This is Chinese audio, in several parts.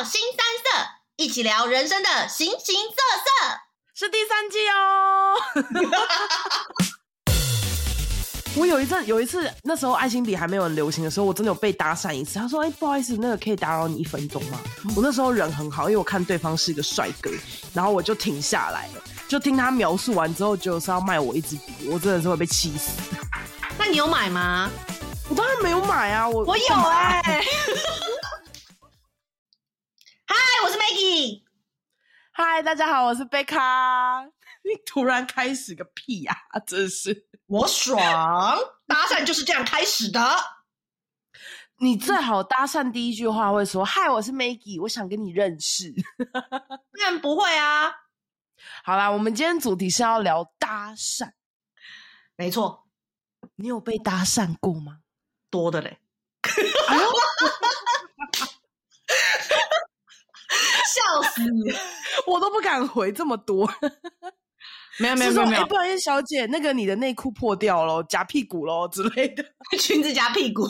到腥膻色，一起聊人生的形形色色，是第三季哦。我有一阵有一次，那时候爱心笔还没有很流行的时候，我真的有被搭讪一次。他说：“哎、欸，不好意思，那个可以打扰你一分钟吗？”我那时候人很好，因为我看对方是一个帅哥，然后我就停下来了，就听他描述完之后，就是要卖我一支笔，我真的是会被气死。那你有买吗？我当然没有买啊，我我有哎、欸。嗨，我是 Maggie。嗨，大家好，我是贝卡。你突然开始个屁呀、啊！真是我爽，搭讪就是这样开始的。你最好搭讪第一句话会说：“嗨，我是 Maggie，我想跟你认识。”当然不会啊。好啦，我们今天主题是要聊搭讪。没错，你有被搭讪过吗？多的嘞。笑死！我都不敢回这么多。没有没有没有没有，不好意思，小姐，那个你的内裤破掉了，夹屁股喽 之类的，裙子夹屁股。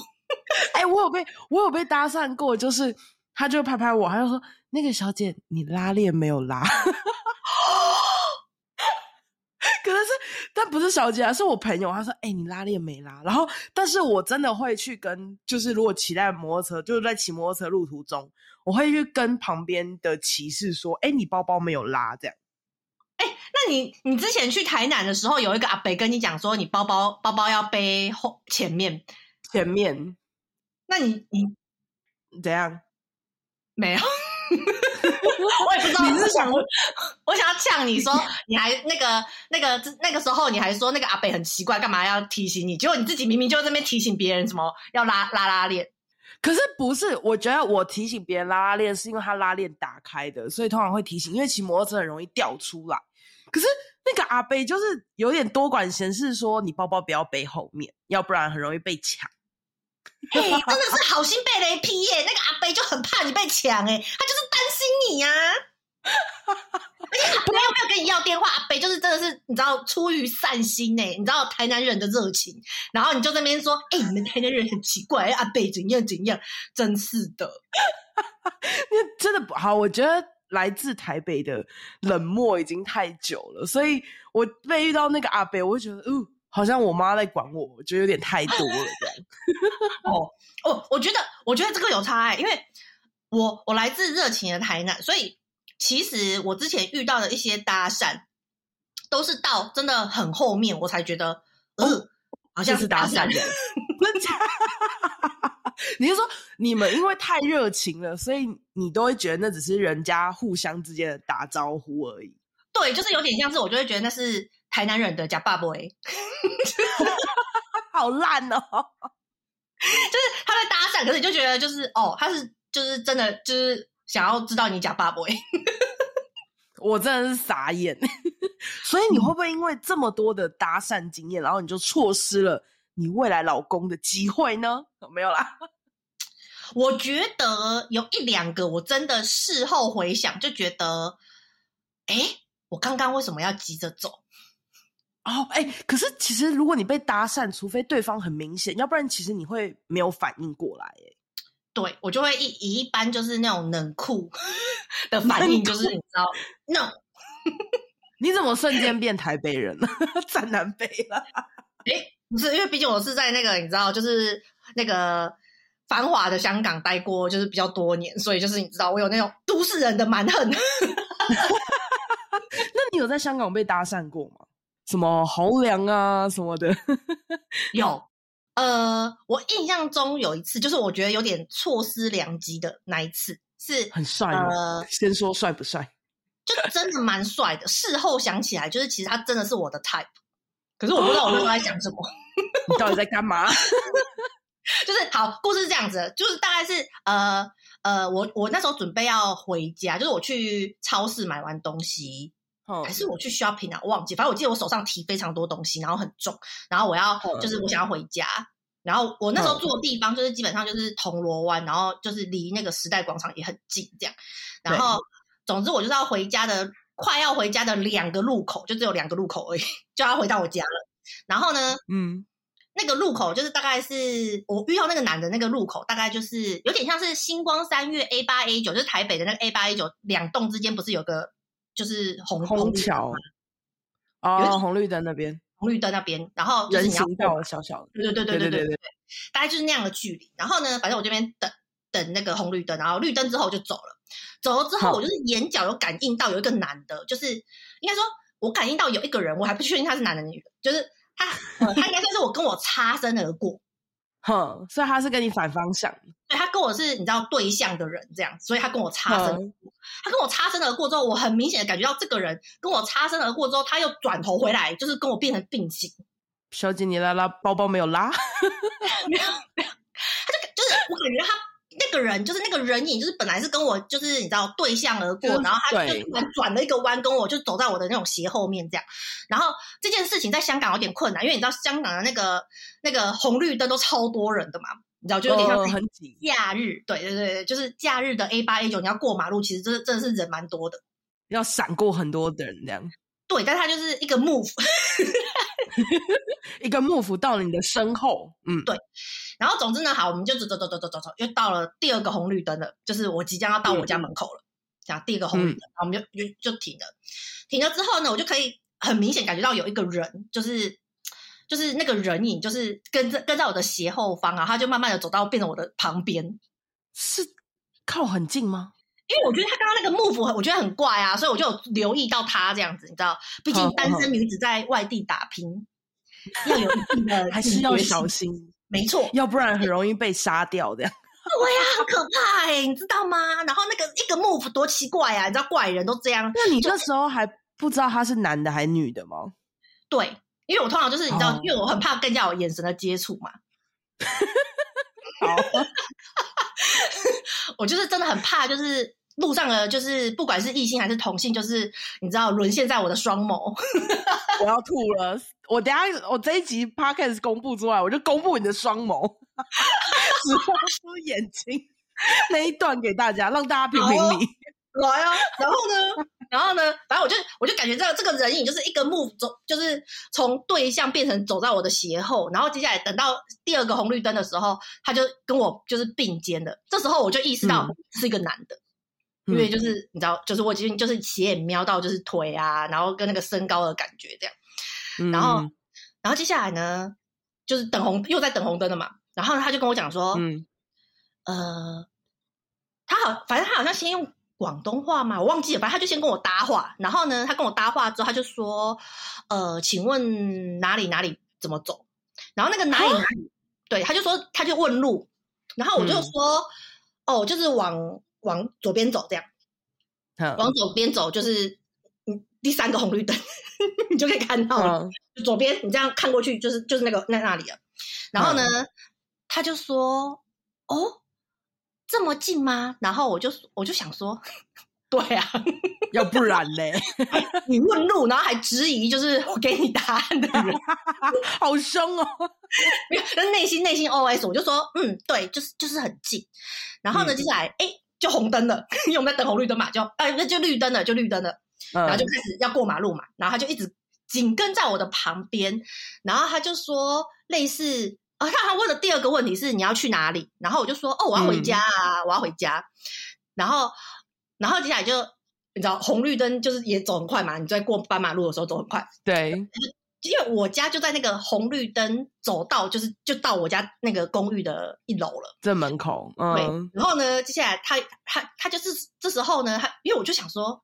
哎、欸，我有被我有被搭讪过，就是他就拍拍我，他就说：“那个小姐，你拉链没有拉。”可能是，但不是小姐啊，是我朋友。他说：“哎、欸，你拉链没拉？”然后，但是我真的会去跟，就是如果骑在摩托车，就是在骑摩托车路途中，我会去跟旁边的骑士说：“哎、欸，你包包没有拉？”这样。哎、欸，那你你之前去台南的时候，有一个阿北跟你讲说，你包包包包要背后前面前面，那你你怎样？没有，我也不知道。你是想我我想要呛你说，你还那个那个那个时候你还说那个阿北很奇怪，干嘛要提醒你？结果你自己明明就在那边提醒别人什么要拉拉拉链。可是不是？我觉得我提醒别人拉拉链，是因为他拉链打开的，所以通常会提醒，因为骑摩托车很容易掉出来。可是那个阿伯就是有点多管闲事，说你包包不要背后面，要不然很容易被抢。嘿，真的是好心被雷劈耶！那个阿伯就很怕你被抢，哎，他就是担心你呀、啊。而且阿伯又没有跟你要电话，阿北就是真的是你知道出于善心哎，你知道台南人的热情，然后你就在那边说，哎，你们台南人很奇怪，阿北怎样怎样，真是的。那 真的不好，我觉得。来自台北的冷漠已经太久了，所以我被遇到那个阿北，我会觉得，哦，好像我妈在管我，我觉得有点太多了这样。哦哦，我觉得，我觉得这个有差哎，因为我我来自热情的台南，所以其实我之前遇到的一些搭讪，都是到真的很后面我才觉得，呃，哦、好像是搭讪的。你是说你们因为太热情了，所以你都会觉得那只是人家互相之间的打招呼而已？对，就是有点像是我就会觉得那是台南人的假爸爸，好烂哦！就是他在搭讪，可是你就觉得就是哦，他是就是真的就是想要知道你假爸爸。我真的是傻眼。所以你会不会因为这么多的搭讪经验，然后你就错失了？你未来老公的机会呢？没有啦。我觉得有一两个，我真的事后回想就觉得，哎，我刚刚为什么要急着走？哦，哎，可是其实如果你被搭讪，除非对方很明显，要不然其实你会没有反应过来。哎，对，我就会一以一般就是那种冷酷 的反应，就是你知道，no。你怎么瞬间变台北人了？战南北了？哎。不是，因为毕竟我是在那个你知道，就是那个繁华的香港待过，就是比较多年，所以就是你知道，我有那种都市人的蛮横。那你有在香港被搭讪过吗？什么豪良啊什么的？有，呃，我印象中有一次，就是我觉得有点错失良机的那一次，是很帅吗？呃，先说帅不帅？就真的蛮帅的。事后想起来，就是其实他真的是我的 type。可是我不知道我那时候在想什么，你到底在干嘛？就是好，故事是这样子，就是大概是呃呃，我我那时候准备要回家，就是我去超市买完东西，哦、还是我去 shopping 啊？我忘记，反正我记得我手上提非常多东西，然后很重，然后我要、哦、就是我想要回家，然后我那时候住的地方就是基本上就是铜锣湾，然后就是离那个时代广场也很近，这样，然后总之我就是要回家的。快要回家的两个路口，就只有两个路口而已，就要回到我家了。然后呢，嗯，那个路口就是大概是我遇到那个男的那个路口，大概就是有点像是星光三月 A 八 A 九，就是台北的那个 A 八 A 九两栋之间不是有个就是红红桥哦，红绿灯那边，红绿灯那边，然后人行道小小的，对对对对对对对，大概就是那样的距离。然后呢，反正我这边等等那个红绿灯，然后绿灯之后就走了。走了之后，我就是眼角有感应到有一个男的，就是应该说我感应到有一个人，我还不确定他是男的女的，就是他，他应该算是我跟我擦身而过。哼，所以他是跟你反方向，对，他跟我是你知道对象的人这样，所以他跟我擦身而过。他跟我擦身而过之后，我很明显的感觉到这个人跟我擦身而过之后，他又转头回来，就是跟我变成并行。小姐，你拉拉包包没有拉？没有没有，他就就是我感觉他。那个人就是那个人影，就是本来是跟我就是你知道对向而过，然后他就突然转了一个弯，跟我就走在我的那种斜后面这样。然后这件事情在香港有点困难，因为你知道香港的那个那个红绿灯都超多人的嘛，你知道就有点像很挤。假日，对对对，就是假日的 A 八 A 九，你要过马路，其实真的真的是人蛮多的，要闪过很多的人这样。对，但他就是一个 move，一个 move 到了你的身后，嗯，对。然后总之呢，好，我们就走走走走走走走，又到了第二个红绿灯了，就是我即将要到我家门口了，讲、嗯、第一个红绿灯，然后我们就就就停了。停了之后呢，我就可以很明显感觉到有一个人，就是就是那个人影，就是跟着跟在我的斜后方啊，他就慢慢的走到变成我的旁边，是靠很近吗？因为我觉得他刚刚那个 move 我觉得很怪啊，所以我就有留意到他这样子，你知道，毕竟单身女子在外地打拼，要有一定的 还是要小心，没错，要不然很容易被杀掉的。对呀，好可怕哎，你知道吗？然后那个一个 move 多奇怪啊，你知道怪人都这样。那你那时候还不知道他是男的还是女的吗？对，因为我通常就是你知道，因为我很怕更加有眼神的接触嘛。好，我就是真的很怕，就是。路上的，就是不管是异性还是同性，就是你知道沦陷在我的双眸。我要吐了！我等下我这一集 podcast 公布出来，我就公布你的双眸，只露出眼睛那一段给大家，让大家评评理。来啊！然后呢？然后呢？反正我就我就感觉这个这个人影就是一个 move 走，就是从对象变成走在我的斜后，然后接下来等到第二个红绿灯的时候，他就跟我就是并肩的。这时候我就意识到是一个男的。嗯因为就是、嗯、你知道，就是我已经就是斜眼瞄到就是腿啊，然后跟那个身高的感觉这样，嗯、然后然后接下来呢，就是等红又在等红灯了嘛，然后他就跟我讲说，嗯，呃，他好，反正他好像先用广东话嘛，我忘记了，反正他就先跟我搭话，然后呢，他跟我搭话之后，他就说，呃，请问哪里哪里怎么走？然后那个哪里哪里，对，他就说他就问路，然后我就说，嗯、哦，就是往。往左边走，这样，嗯、往左边走就是嗯第三个红绿灯，你就可以看到了。左边你这样看过去，就是就是那个那那里了。然后呢，嗯、他就说：“哦，这么近吗？”然后我就我就想说：“ 对啊，要不然嘞？你问路，然后还质疑，就是我给你答案的人，好凶哦！没有，内心内心 OS，我就说：嗯，对，就是就是很近。然后呢，嗯、接下来哎。诶就红灯了，因为我们在等红绿灯嘛，就哎，那就绿灯了，就绿灯了，嗯、然后就开始要过马路嘛，然后他就一直紧跟在我的旁边，然后他就说类似啊，他还问的第二个问题是你要去哪里，然后我就说哦，我要回家啊，嗯、我要回家，然后然后接下来就你知道红绿灯就是也走很快嘛，你在过斑马路的时候走很快，对。因为我家就在那个红绿灯走道，就是就到我家那个公寓的一楼了，在门口。嗯，对。然后呢，接下来他他他就是这时候呢，他因为我就想说，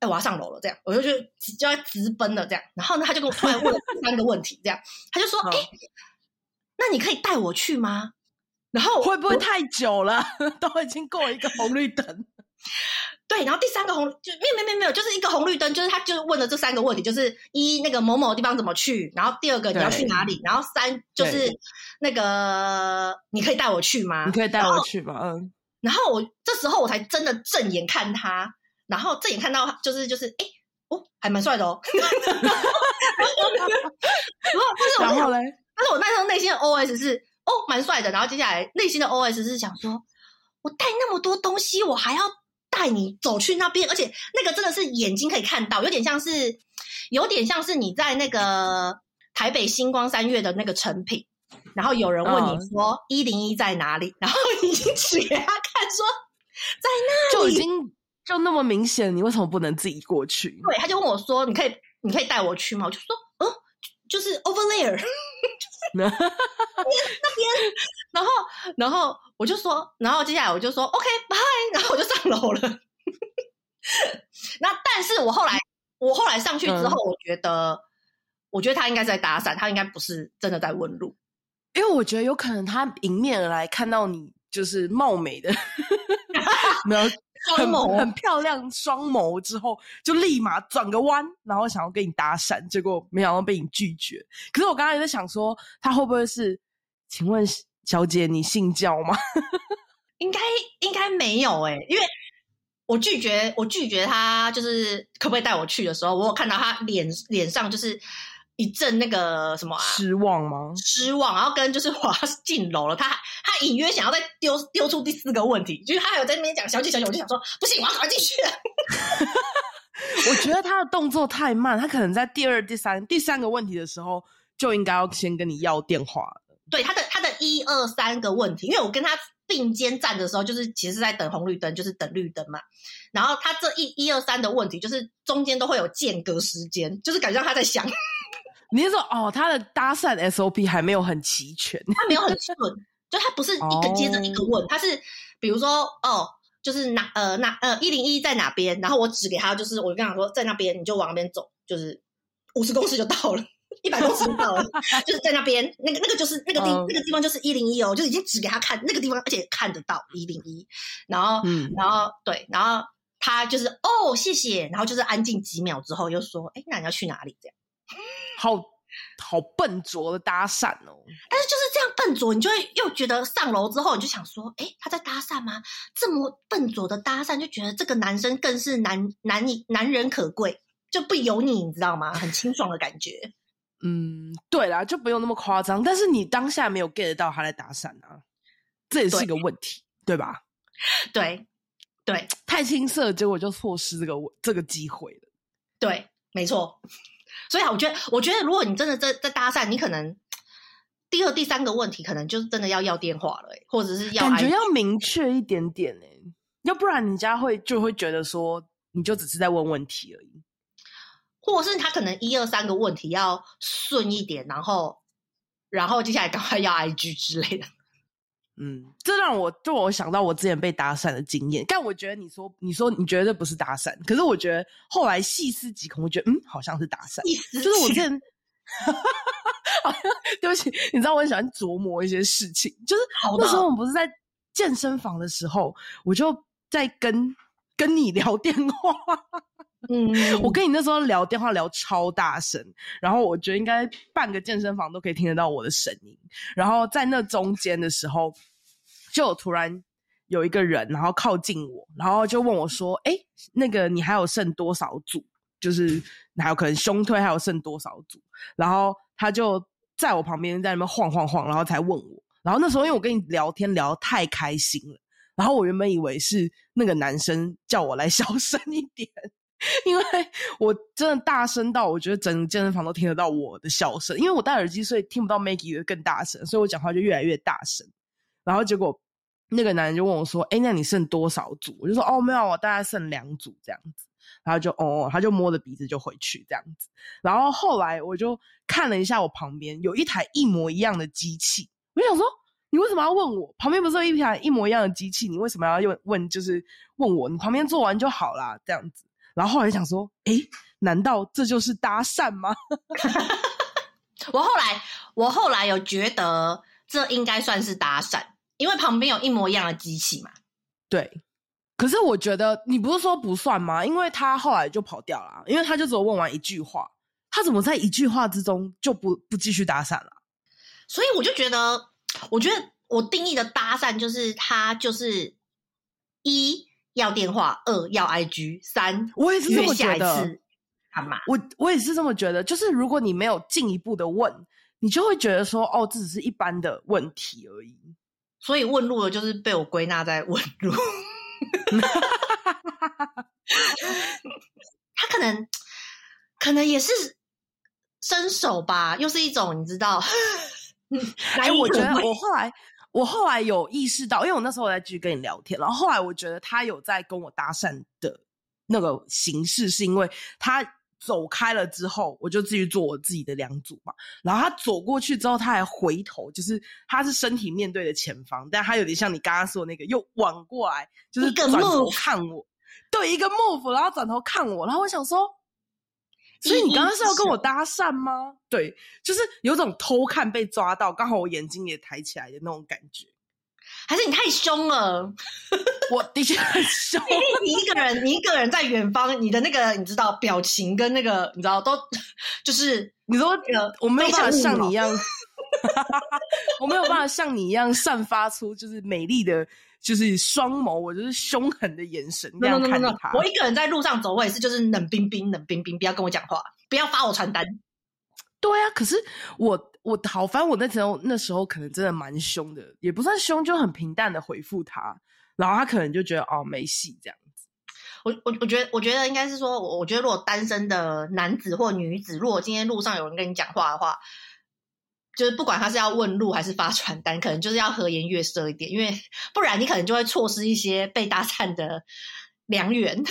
哎，我要上楼了，这样，我就就就要直奔了，这样。然后呢，他就跟我突然问了三个问题，这样，他就说，哎，那你可以带我去吗？然后会不会太久了？都已经过一个红绿灯。对，然后第三个红就没有没有没有没有，就是一个红绿灯，就是他就问了这三个问题，就是一那个某某地方怎么去，然后第二个你要去哪里，然后三就是那个你可以带我去吗？你可以带我去吗？嗯。然后我这时候我才真的正眼看他，然后正眼看到就是就是哎哦还蛮帅的哦。然后嘞，但是我那时候内心的 OS 是哦蛮帅的，然后接下来内心的 OS 是想说，我带那么多东西，我还要。带你走去那边，而且那个真的是眼睛可以看到，有点像是，有点像是你在那个台北星光三月的那个成品，然后有人问你说一零一在哪里，然后已经指给他看说在那里，就已经就那么明显，你为什么不能自己过去？对，他就问我说：“你可以，你可以带我去吗？”我就说：“嗯，就是 over there，就是 那边。”然后，然后我就说，然后接下来我就说 “OK，拜”，然后我就上楼了。那但是我后来，我后来上去之后，我觉得。嗯我觉得他应该是在搭讪，他应该不是真的在问路，因为我觉得有可能他迎面而来看到你就是貌美的，没有双眸很漂亮双眸之后，就立马转个弯，然后想要跟你搭讪，结果没想到被你拒绝。可是我刚才在想说，他会不会是？请问小姐，你信教吗？应该应该没有哎、欸，因为。我拒绝，我拒绝他，就是可不可以带我去的时候，我有看到他脸脸上就是一阵那个什么啊，失望吗？失望，然后跟就是滑进楼了。他他隐约想要再丢丢出第四个问题，就是他还有在那边讲小姐小姐，我就想说不行，我要赶快进去。我觉得他的动作太慢，他可能在第二、第三、第三个问题的时候就应该要先跟你要电话。对，他的他的一二三个问题，因为我跟他。并肩站的时候，就是其实是在等红绿灯，就是等绿灯嘛。然后他这一一二三的问题，就是中间都会有间隔时间，就是感觉他在想。你是说哦，他的搭讪 SOP 还没有很齐全，他没有很 顺，就他不是一个接着一个问，他、哦、是比如说哦，就是哪呃哪呃一零一在哪边，然后我指给他，就是我就跟他说在那边，你就往那边走，就是五十公尺就到了。一百公尺到了，就是在那边，那个那个就是那个地、嗯、那个地方就是一零一哦，就已经指给他看那个地方，而且看得到一零一。然后，嗯、然后对，然后他就是哦，谢谢，然后就是安静几秒之后又说，哎，那你要去哪里？这样，好好笨拙的搭讪哦。但是就是这样笨拙，你就会又觉得上楼之后你就想说，哎，他在搭讪吗？这么笨拙的搭讪，就觉得这个男生更是男男男人可贵，就不油腻，你知道吗？很清爽的感觉。嗯，对啦，就不用那么夸张。但是你当下没有 get 到他在搭讪啊，这也是一个问题，对，对吧？对，对，太青涩，结果就错失这个这个机会了。对，没错。所以啊，我觉得，我觉得，如果你真的在在搭讪，你可能第二、第三个问题，可能就是真的要要电话了，或者是要感觉要明确一点点哎，要不然人家会就会觉得说，你就只是在问问题而已。或者是他可能一二三个问题要顺一点，然后，然后接下来赶快要 IG 之类的。嗯，这让我就我想到我之前被搭讪的经验。但我觉得你说你说你觉得不是搭讪，可是我觉得后来细思极恐，我觉得嗯好像是搭讪。就是我之前，对不起，你知道我很喜欢琢磨一些事情。就是那时候我们不是在健身房的时候，我就在跟跟你聊电话。嗯，我跟你那时候聊电话聊超大声，然后我觉得应该半个健身房都可以听得到我的声音。然后在那中间的时候，就突然有一个人，然后靠近我，然后就问我说：“哎，那个你还有剩多少组？就是还有可能胸推还有剩多少组？”然后他就在我旁边在那边晃晃晃，然后才问我。然后那时候因为我跟你聊天聊得太开心了，然后我原本以为是那个男生叫我来 小声一点。因为我真的大声到，我觉得整个健身房都听得到我的笑声。因为我戴耳机，所以听不到 Maggie 的更大声，所以我讲话就越来越大声。然后结果那个男人就问我说：“哎，那你剩多少组？”我就说：“哦，没有，我大概剩两组这样子。”然后就哦，他就摸着鼻子就回去这样子。然后后来我就看了一下我旁边有一台一模一样的机器，我就想说：“你为什么要问我？旁边不是有一台一模一样的机器？你为什么要用问？就是问我？你旁边做完就好啦，这样子。”然后后来想说，诶，难道这就是搭讪吗？我后来，我后来有觉得这应该算是搭讪，因为旁边有一模一样的机器嘛。对，可是我觉得你不是说不算吗？因为他后来就跑掉了，因为他就只有问完一句话，他怎么在一句话之中就不不继续搭讪了？所以我就觉得，我觉得我定义的搭讪就是他就是一。要电话，二要 IG，三我也是这么觉得。干嘛？我我也是这么觉得。就是如果你没有进一步的问，你就会觉得说，哦，这只是一般的问题而已。所以问路的就是被我归纳在问路。他可能可能也是伸手吧，又是一种你知道，哎，我觉得我后来我后来有意识到，因为我那时候我在继续跟你聊天，然后后来我觉得他有在跟我搭讪的那个形式，是因为他走开了之后，我就继续做我自己的两组嘛。然后他走过去之后，他还回头，就是他是身体面对的前方，但他有点像你刚刚说的那个，又往过来，就是转头看我，对，一个 move，然后转头看我，然后我想说。所以你刚刚是要跟我搭讪吗？对，就是有种偷看被抓到，刚好我眼睛也抬起来的那种感觉。还是你太凶了？我的确很凶。你一个人，你一个人在远方，你的那个你知道表情跟那个你知道都就是你说呃，我没有办法像你一样，我没有办法像你一样散发出就是美丽的。就是双眸，我就是凶狠的眼神这样看着他。我一个人在路上走，我也是就是冷冰冰、冷冰冰，不要跟我讲话，不要发我传单。对啊，可是我我好，反正我那时候那时候可能真的蛮凶的，也不算凶，就很平淡的回复他，然后他可能就觉得哦没戏这样子。我我我觉得我觉得应该是说，我我觉得如果单身的男子或女子，如果今天路上有人跟你讲话的话。就是不管他是要问路还是发传单，可能就是要和颜悦色一点，因为不然你可能就会错失一些被搭讪的良缘。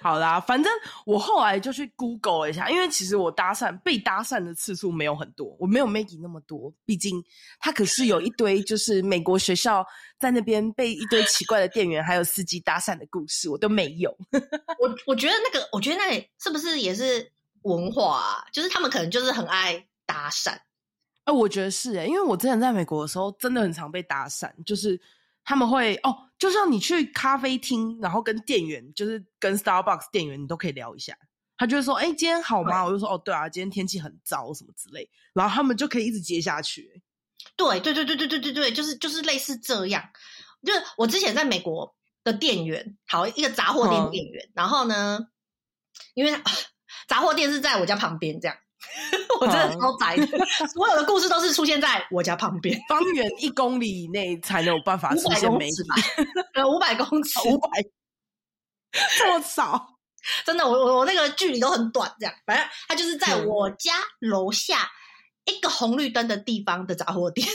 好啦，反正我后来就去 Google 了一下，因为其实我搭讪被搭讪的次数没有很多，我没有 Maggie 那么多，毕竟他可是有一堆就是美国学校在那边被一堆奇怪的店员还有司机搭讪的故事，我都没有。我我觉得那个，我觉得那里是不是也是？文化啊，就是他们可能就是很爱搭讪。哎、呃，我觉得是哎，因为我之前在美国的时候，真的很常被搭讪。就是他们会哦，就像你去咖啡厅，然后跟店员，就是跟 Starbucks 店员，你都可以聊一下。他就会说：“哎，今天好吗？”我就说：“哦，对啊，今天天气很糟，什么之类。”然后他们就可以一直接下去。对对对对对对对对，就是就是类似这样。就是我之前在美国的店员，好一个杂货店店员，嗯、然后呢，因为。杂货店是在我家旁边，这样，我真的超宅的。所有的故事都是出现在我家旁边，方圆一公里以内才能有办法出现媒体。呃，五百公 尺，五百，这么少？真的，我我我那个距离都很短，这样。反正他就是在我家楼下一个红绿灯的地方的杂货店。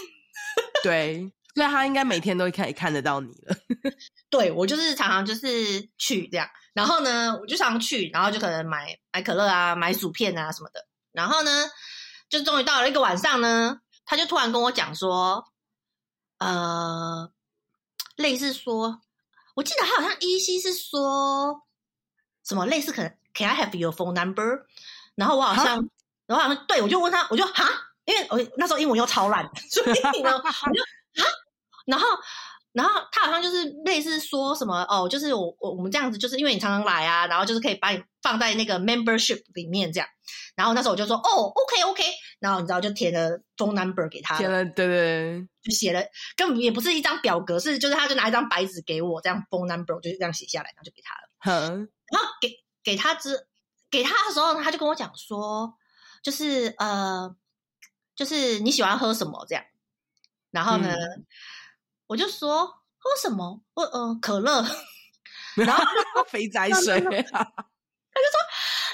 对。所以他应该每天都可以看得到你了。对，我就是常常就是去这样，然后呢，我就常常去，然后就可能买买可乐啊，买薯片啊什么的。然后呢，就终于到了一个晚上呢，他就突然跟我讲说，呃，类似说，我记得他好像依稀是说什么类似可能，Can I have your phone number？然后我好像，然后好像对我就问他，我就哈，因为我那时候英文又超烂，所以呢，我就。啊，然后，然后他好像就是类似说什么哦，就是我我我们这样子，就是因为你常常来啊，然后就是可以把你放在那个 membership 里面这样。然后那时候我就说哦，OK OK，然后你知道就填了 phone number 给他，填了，对对，就写了，根本也不是一张表格，是就是他就拿一张白纸给我这样 phone number，我就这样写下来，然后就给他了。嗯，然后给给他之给他的时候，他就跟我讲说，就是呃，就是你喜欢喝什么这样。然后呢，嗯、我就说喝什么？我嗯、呃，可乐。然后 肥宅水，他就说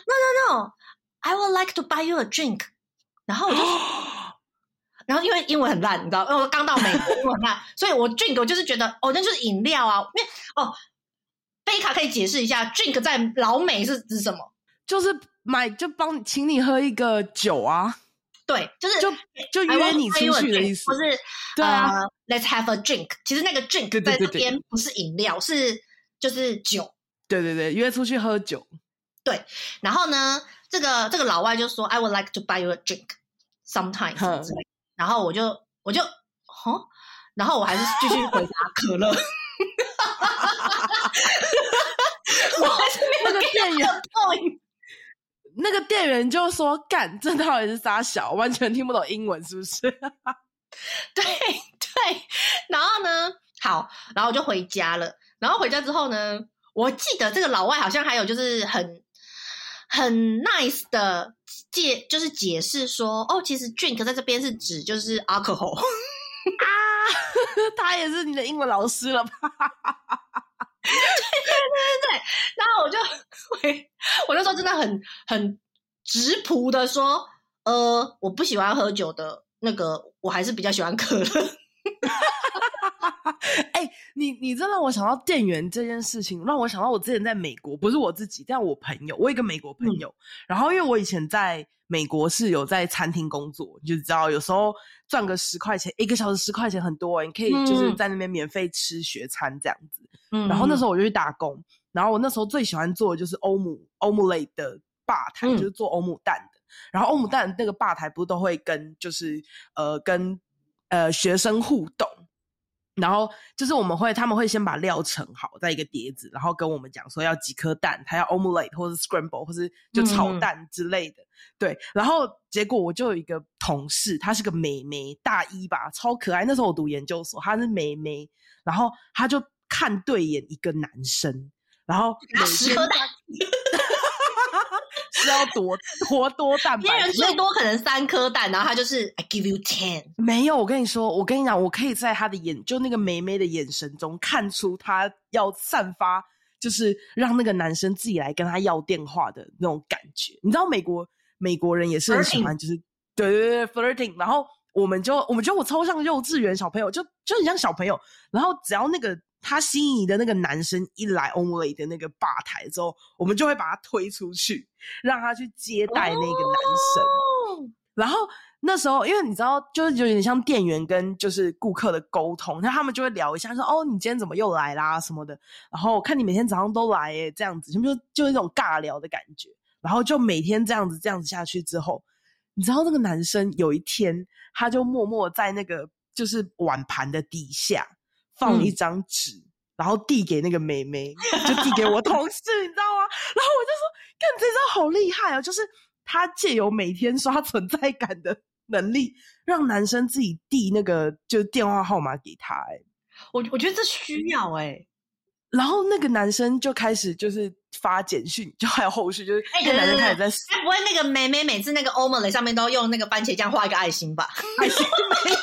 No no no，I would like to buy you a drink。然后我就，然后因为英文很烂，你知道，因为我刚到美国，英文很烂，所以我 drink 我就是觉得哦，那就是饮料啊。因为哦，贝卡可以解释一下，drink 在老美是指什么？就是买就帮请你喝一个酒啊。对，就是就就约你出去的意思，不是？对啊、uh,，Let's have a drink。其实那个 drink 在这边不是饮料，是就是酒。对对对，约出去喝酒。对，然后呢，这个这个老外就说：“I would like to buy you a drink sometimes。”然后我就我就哈，然后我还是继续回答可乐。我还是没有 get the point。那个店员就说：“干，这到底是啥小？完全听不懂英文，是不是？” 对对，然后呢，好，然后我就回家了。然后回家之后呢，我记得这个老外好像还有就是很很 nice 的解，就是解释说：“哦，其实 drink 在这边是指就是 alcohol 啊。”他也是你的英文老师了吧？对对对对对，然后我就回，我那时候真的很很直朴的说，呃，我不喜欢喝酒的那个，我还是比较喜欢可乐。哎、欸，你你这让我想到店员这件事情，让我想到我之前在美国，不是我自己，但我朋友，我有一个美国朋友，嗯、然后因为我以前在美国是有在餐厅工作，你就知道有时候赚个十块钱，一个小时十块钱很多，你可以就是在那边免费吃学餐这样子。嗯，然后那时候我就去打工，然后我那时候最喜欢做的就是欧姆欧姆类的吧台，就是做欧姆蛋的。然后欧姆蛋那个吧台不是都会跟就是呃跟呃学生互动。然后就是我们会，他们会先把料盛好在一个碟子，然后跟我们讲说要几颗蛋，他要 omelette 或者 scramble 或是就炒蛋之类的。嗯、对，然后结果我就有一个同事，她是个美眉，大一吧，超可爱。那时候我读研究所，她是美眉，然后她就看对眼一个男生，然后十颗 蛋。是要多 多多蛋白，别人最多可能三颗蛋，然后他就是 I give you ten。没有，我跟你说，我跟你讲，我可以在他的眼，就那个美眉的眼神中看出他要散发，就是让那个男生自己来跟他要电话的那种感觉。你知道美国美国人也是很喜欢，就是.对对对 flirting。然后我们就我们觉得我超像幼稚园小朋友，就就很像小朋友。然后只要那个。他心仪的那个男生一来 Only 的那个吧台之后，我们就会把他推出去，让他去接待那个男生。Oh! 然后那时候，因为你知道，就是有点像店员跟就是顾客的沟通，那他们就会聊一下，说：“哦，你今天怎么又来啦？什么的。”然后我看你每天早上都来，诶这样子，就就就一种尬聊的感觉。然后就每天这样子这样子下去之后，你知道那个男生有一天，他就默默在那个就是碗盘的底下。放一张纸，嗯、然后递给那个妹妹，就递给我同事，你知道吗？然后我就说：“干，这招好厉害啊！就是他借由每天刷存在感的能力，让男生自己递那个就电话号码给他、欸。”哎，我我觉得这需要哎、欸。然后那个男生就开始就是发简讯，就还有后续，就是那个男生开始在。他不会那个妹妹每次那个 omelet 上面都用那个番茄酱画一个爱心吧？爱心没有。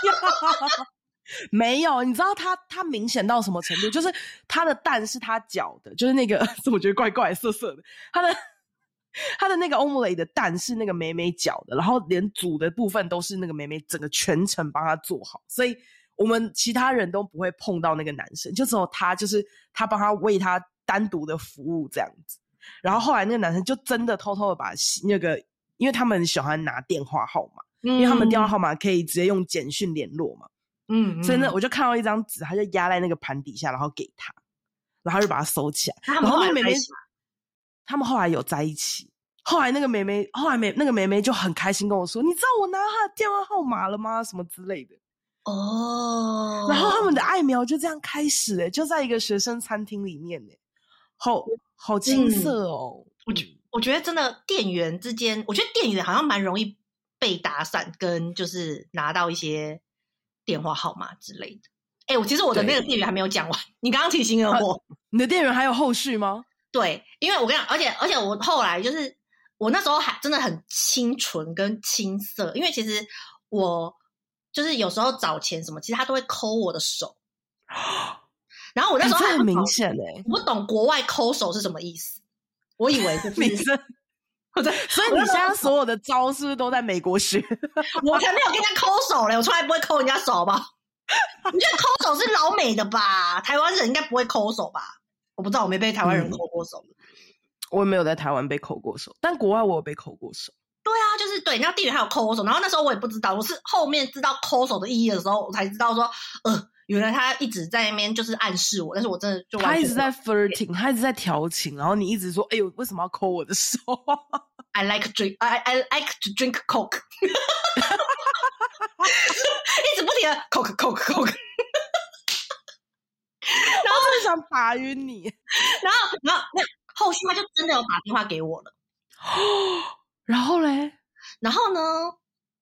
没有，你知道他他明显到什么程度？就是他的蛋是他搅的，就是那个，我觉得怪怪涩涩的。他的 他的那个欧姆雷的蛋是那个美美搅的，然后连煮的部分都是那个美美整个全程帮他做好，所以我们其他人都不会碰到那个男生，就只有他，就是他帮他为他单独的服务这样子。然后后来那个男生就真的偷偷的把那个，因为他们喜欢拿电话号码，因为他们电话号码可以直接用简讯联络嘛。嗯，所以呢，我就看到一张纸，他就压在那个盘底下，然后给他，然后就把它收起来。然后那个妹妹，他们后来有在一起。后来那个妹妹，后来妹那个妹妹就很开心跟我说：“你知道我拿她的电话号码了吗？什么之类的。”哦。然后他们的爱苗就这样开始哎，就在一个学生餐厅里面哎，好好青涩哦。我觉我觉得真的店员之间，我觉得店员好像蛮容易被打散，跟就是拿到一些。电话号码之类的，哎、欸，我其实我的那个店员还没有讲完，你刚刚提醒了我，你的店员还有后续吗？对，因为我跟你讲，而且而且我后来就是我那时候还真的很清纯跟青涩，因为其实我就是有时候找钱什么，其实他都会抠我的手，然后我那时候很明显哎，我不懂国外抠手是什么意思，我以为 就是。对，所以你现在所有的招是不是都在美国学？我才没有跟人家抠手嘞，我从来不会抠人家手，好不好？你觉得抠手是老美的吧？台湾人应该不会抠手吧？我不知道，我没被台湾人抠过手。嗯，我也没有在台湾被抠过手，但国外我有被抠过手。对啊，就是对，然后店员还有抠手，然后那时候我也不知道，我是后面知道抠手的意义的时候，我才知道说，呃。原来他一直在那边就是暗示我，但是我真的就他一直在 flirting，他一直在调情，然后你一直说：“哎呦，为什么要抠我的手？”I like drink, I I like to drink coke，一直不停的 coke coke coke，然后就想打晕你，然后然后那后续他就真的有打电话给我了，然后嘞，然后呢？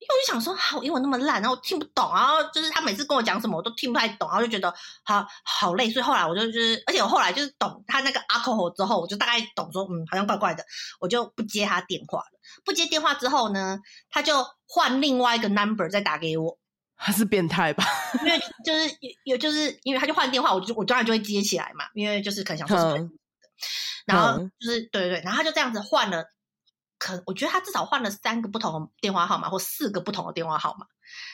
因为我就想说，好，英文那么烂，然后我听不懂，然后就是他每次跟我讲什么，我都听不太懂，然后就觉得好好累，所以后来我就就是，而且我后来就是懂他那个 alcohol 之后，我就大概懂说，嗯，好像怪怪的，我就不接他电话了。不接电话之后呢，他就换另外一个 number 再打给我。他是变态吧？因为就是有就是因为他就换电话，我就我当然就会接起来嘛，因为就是可能想说什么，嗯、然后就是对对对，然后他就这样子换了。可我觉得他至少换了三个不同的电话号码或四个不同的电话号码，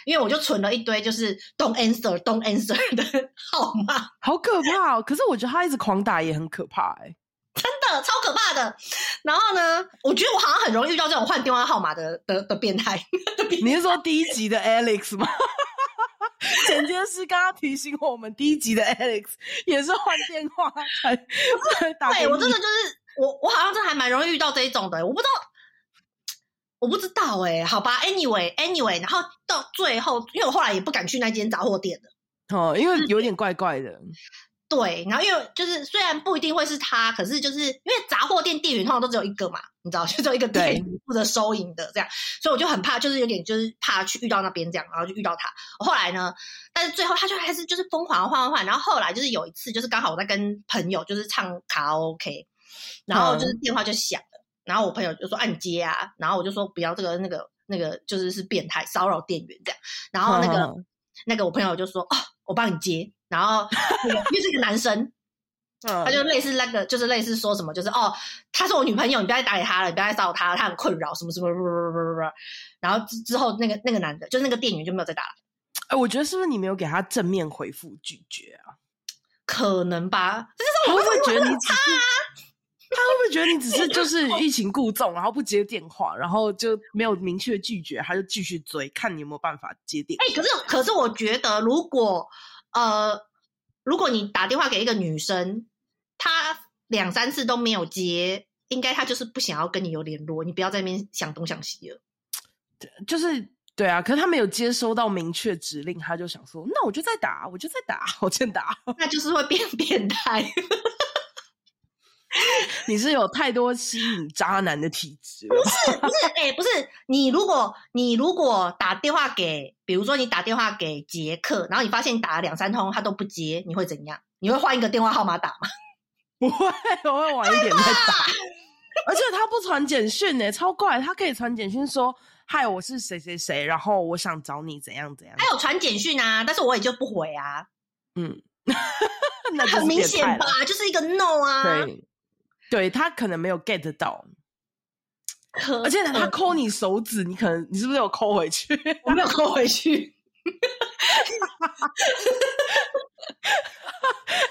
因为我就存了一堆就是 don't answer don't answer 的号码，好可怕哦！可是我觉得他一直狂打也很可怕哎、欸，真的超可怕的。然后呢，我觉得我好像很容易遇到这种换电话号码的的的变态。你是说第一集的 Alex 吗？剪接师刚刚提醒我们，第一集的 Alex 也是换电话才打。对，我真的就是我，我好像真的还蛮容易遇到这一种的。我不知道，我不知道哎、欸，好吧，Anyway，Anyway，然后到最后，因为我后来也不敢去那间杂货店了，哦，因为有点怪怪的。对，然后因为就是虽然不一定会是他，可是就是因为杂货店店员通常都只有一个嘛，你知道，就只有一个店员负责收银的这样，所以我就很怕，就是有点就是怕去遇到那边这样，然后就遇到他。我后来呢，但是最后他就还是就是疯狂换换换，然后后来就是有一次，就是刚好我在跟朋友就是唱卡拉 OK，然后就是电话就响，嗯、然后我朋友就说按、啊、接啊，然后我就说不要这个那个那个就是是变态骚扰店员这样，然后那个、嗯、那个我朋友就说哦，我帮你接。然后，因为是一个男生，他就类似那个，就是类似说什么，就是哦，他是我女朋友，你不要再打给他了，你不要再骚扰他，他很困扰，什么什么，然后之之后，那个那个男的，就是那个店员就没有再打了。哎，我觉得是不是你没有给他正面回复拒绝啊？可能吧。他会不会觉得你只是？他会不会觉得你只是就是欲擒故纵，然后不接电话，然后就没有明确拒绝，他就继续追，看你有没有办法接电话？哎，可是可是我觉得如果。呃，如果你打电话给一个女生，她两三次都没有接，应该她就是不想要跟你有联络。你不要在那边想东想西了。对，就是对啊。可是他没有接收到明确指令，他就想说：“那我就再打，我就再打，我再打。”那就是会变 变态。你是有太多吸引渣男的体质？不是不是，哎、欸，不是你。如果你如果打电话给，比如说你打电话给杰克，然后你发现你打了两三通他都不接，你会怎样？你会换一个电话号码打吗？不会，我会晚一点再打。而且他不传简讯呢，超怪。他可以传简讯说：“嗨，我是谁谁谁，然后我想找你怎样怎样。”他有传简讯啊，但是我也就不回啊。嗯，那很明显吧，就是一个 no 啊。对。对，他可能没有 get 到，可而且他抠你手指，你可能你是不是有抠回去？我没有抠回去。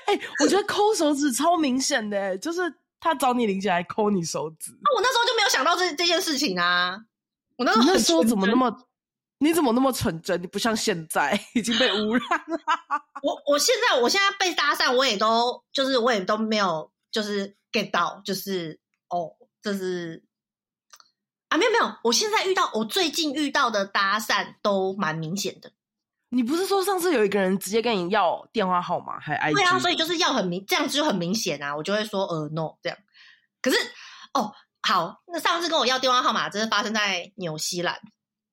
哎、欸，我觉得抠手指超明显的，就是他找你零钱来抠你手指。啊我那时候就没有想到这这件事情啊！我那时候那时候怎么那么？你怎么那么纯真？你不像现在已经被污染了。我我现在我现在被搭讪，我也都就是我也都没有就是。Get 到就是哦，这是啊，没有没有，我现在遇到我最近遇到的搭讪都蛮明显的。你不是说上次有一个人直接跟你要电话号码还 IG？对啊，所以就是要很明，这样子就很明显啊，我就会说呃 no 这样。可是哦好，那上次跟我要电话号码，这是发生在纽西兰，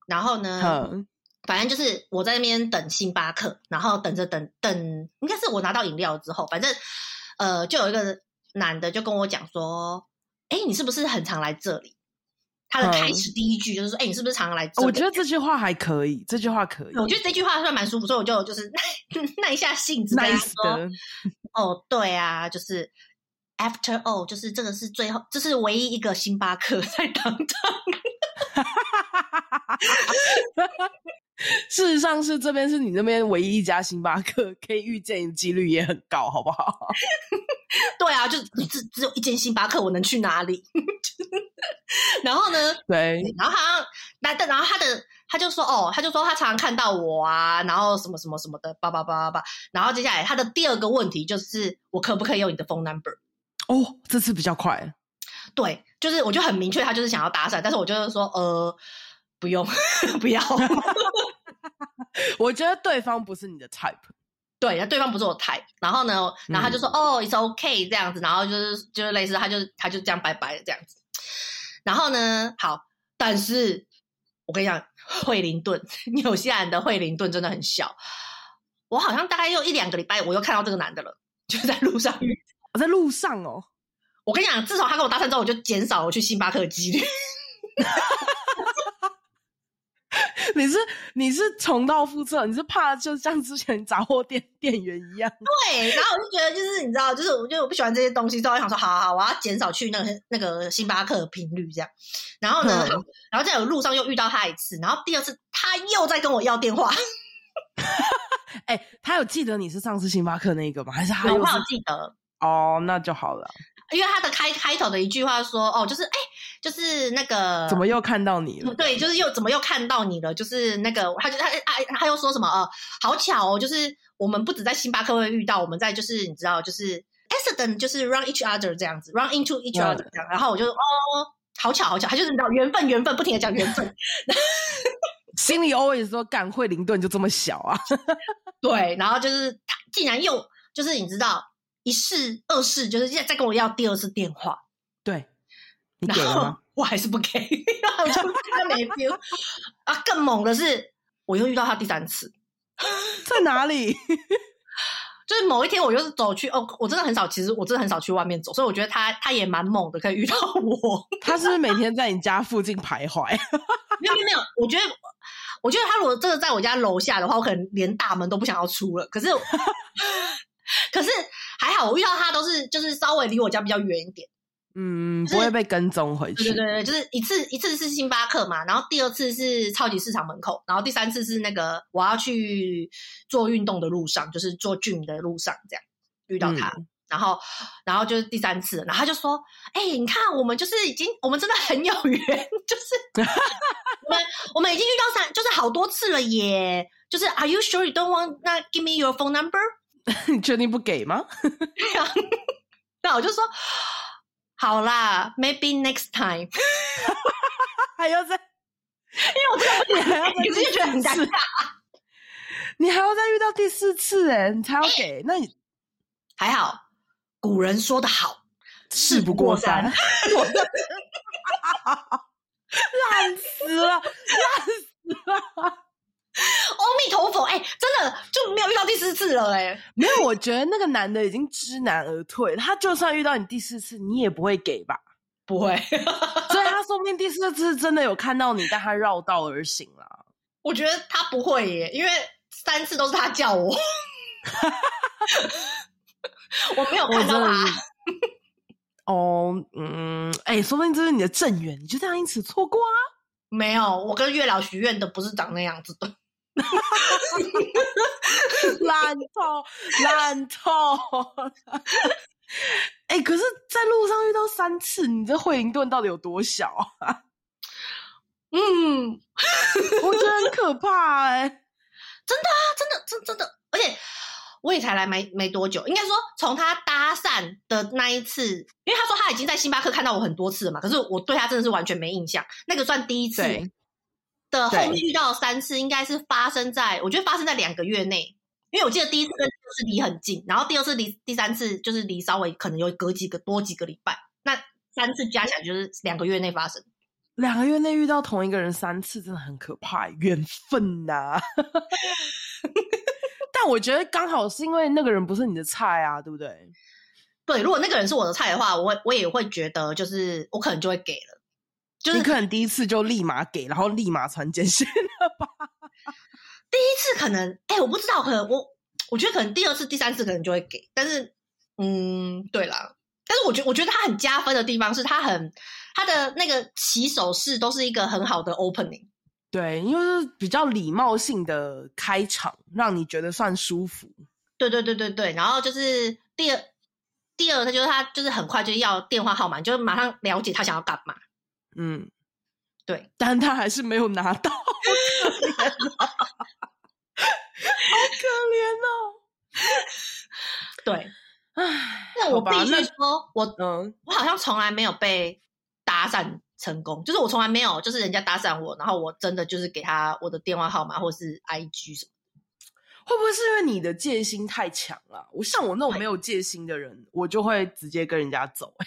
然后呢，嗯、反正就是我在那边等星巴克，然后等着等等，应该是我拿到饮料之后，反正呃就有一个。男的就跟我讲说：“哎、欸，你是不是很常来这里？”他的开始第一句就是说：“哎、欸，你是不是常常来这里？”我觉得这句话还可以，这句话可以。我觉得这句话算蛮舒服，所以我就就是 耐耐一下性子跟他说：“哦，对啊，就是 After all，就是这个是最后，这是唯一一个星巴克在当场。” 事实上是这边是你那边唯一一家星巴克，可以遇见的几率也很高，好不好？对啊，就只只有一间星巴克，我能去哪里？然后呢？对，然后他那然后他的他就说哦，他就说他常常看到我啊，然后什么什么什么的，叭叭叭叭叭。然后接下来他的第二个问题就是，我可不可以用你的 phone number？哦，这次比较快。对，就是我就很明确，他就是想要搭讪，但是我就是说呃。不用，不要。我觉得对方不是你的 type，对，对方不是我 type。然后呢，然后他就说：“哦、嗯 oh,，it's okay，这样子。”然后就是就是类似，他就他就这样拜拜的这样子。然后呢，好，但是我跟你讲，惠灵顿，纽西兰的惠灵顿真的很小。我好像大概又一两个礼拜，我又看到这个男的了，就在路上。我 在路上哦。我跟你讲，自从他跟我搭讪之后，我就减少我去星巴克的几率。你是你是重蹈覆辙，你是怕就像之前杂货店店员一样？对，然后我就觉得就是你知道，就是我觉得我不喜欢这些东西，所以我想说，好好好，我要减少去那个那个星巴克的频率，这样。然后呢，嗯、然后在有路上又遇到他一次，然后第二次他又在跟我要电话。哎、欸，他有记得你是上次星巴克那个吗？还是他有记得？哦，那就好了。因为他的开开头的一句话说：“哦，就是哎、欸，就是那个怎么又看到你了？对，就是又怎么又看到你了？就是那个，他就他他他又说什么？呃，好巧哦，就是我们不止在星巴克会遇到，我们在就是你知道，就是 accident，就是 run each other 这样子，run into each other 这样。然后我就哦，好巧好巧，他就是你知道缘分缘分，不停的讲缘分 心里 always 说，干惠灵顿就这么小啊？对，然后就是他竟然又就是你知道。”一试二试，就是现在再跟我要第二次电话，对，你给了吗？我还是不给，我就他没 feel 啊！更猛的是，我又遇到他第三次，在哪里？就是某一天，我就是走去哦，我真的很少，其实我真的很少去外面走，所以我觉得他他也蛮猛的，可以遇到我。他是不是每天在你家附近徘徊？没有没有，我觉得我觉得他如果真的在我家楼下的话，我可能连大门都不想要出了。可是。可是还好，我遇到他都是就是稍微离我家比较远一点，嗯，不会被跟踪回去。对对对，就是一次一次是星巴克嘛，然后第二次是超级市场门口，然后第三次是那个我要去做运动的路上，就是做 gym 的路上这样遇到他，嗯、然后然后就是第三次，然后他就说：“哎、欸，你看我们就是已经我们真的很有缘，就是 我们我们已经遇到三就是好多次了耶，就是 Are you sure you don't want not give me your phone number？” 你 确定不给吗？那我就说好啦，maybe next time。还要再，因为我知道你还要再，可是就觉得很尴尬。你还要再遇到第四次哎，你才要给？欸、那你还好。古人说得好，事不过三。烂死了，烂死了。阿弥陀佛，哎、欸，真的就没有遇没有。我觉得那个男的已经知难而退，他就算遇到你第四次，你也不会给吧？不会，所以他说不定第四次真的有看到你，但他绕道而行了。我觉得他不会耶，因为三次都是他叫我，我没有看到他。哦，嗯，哎、欸，说不定这是你的正缘，你就这样因此错过啊？没有，我跟月老许愿的不是长那样子的。烂透，烂透！哎、欸，可是，在路上遇到三次，你这惠灵顿到底有多小啊？嗯，我觉得很可怕哎、欸，真的啊，真的，真真的，而且我也才来没没多久，应该说从他搭讪的那一次，因为他说他已经在星巴克看到我很多次了嘛，可是我对他真的是完全没印象，那个算第一次。的后面遇到三次，应该是发生在我觉得发生在两个月内，因为我记得第一次跟第二次离很近，然后第二次离第三次就是离稍微可能有隔几个多几个礼拜，那三次加起来就是两个月内发生。两个月内遇到同一个人三次，真的很可怕，缘分呐、啊。但我觉得刚好是因为那个人不是你的菜啊，对不对？对，如果那个人是我的菜的话，我我也会觉得就是我可能就会给了。就是可能第一次就立马给，然后立马传简讯了吧？第一次可能，哎、欸，我不知道，可能我我觉得可能第二次、第三次可能就会给，但是，嗯，对啦，但是我觉得我觉得他很加分的地方是他很他的那个起手式都是一个很好的 opening，对，因为是比较礼貌性的开场，让你觉得算舒服。对对对对对，然后就是第二第二，他就是他就是很快就要电话号码，就马上了解他想要干嘛。嗯，对，但他还是没有拿到，好可怜哦，好可怜哦。对，唉，那我必须说，我嗯，我好像从来没有被搭讪成功，就是我从来没有，就是人家搭讪我，然后我真的就是给他我的电话号码或是 IG 什么。会不会是因为你的戒心太强了？我像我那种没有戒心的人，我就会直接跟人家走。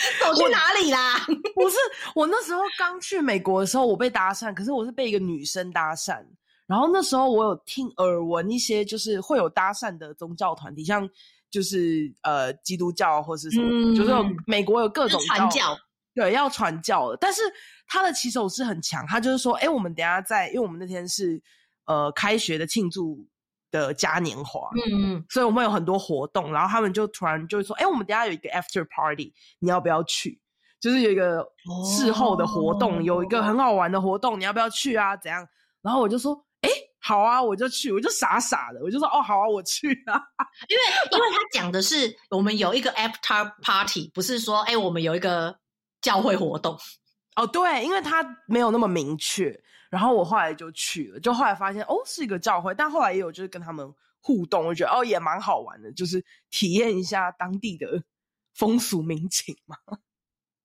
走去哪里啦？不是，我那时候刚去美国的时候，我被搭讪，可是我是被一个女生搭讪。然后那时候我有听耳闻一些，就是会有搭讪的宗教团体，像就是呃基督教或是什么，嗯、就是有美国有各种传教。对，要传教的。但是他的骑手是很强，他就是说，哎、欸，我们等一下在，因为我们那天是呃开学的庆祝的嘉年华，嗯嗯，所以我们有很多活动，然后他们就突然就说，哎、欸，我们等下有一个 after party，你要不要去？就是有一个事后的活动，哦、有一个很好玩的活动，你要不要去啊？怎样？然后我就说。哎好啊，我就去，我就傻傻的，我就说哦，好啊，我去啊。因为因为他讲的是我们有一个 after party，不是说哎，我们有一个教会活动。哦，对，因为他没有那么明确。然后我后来就去了，就后来发现哦，是一个教会，但后来也有就是跟他们互动，我觉得哦也蛮好玩的，就是体验一下当地的风俗民情嘛。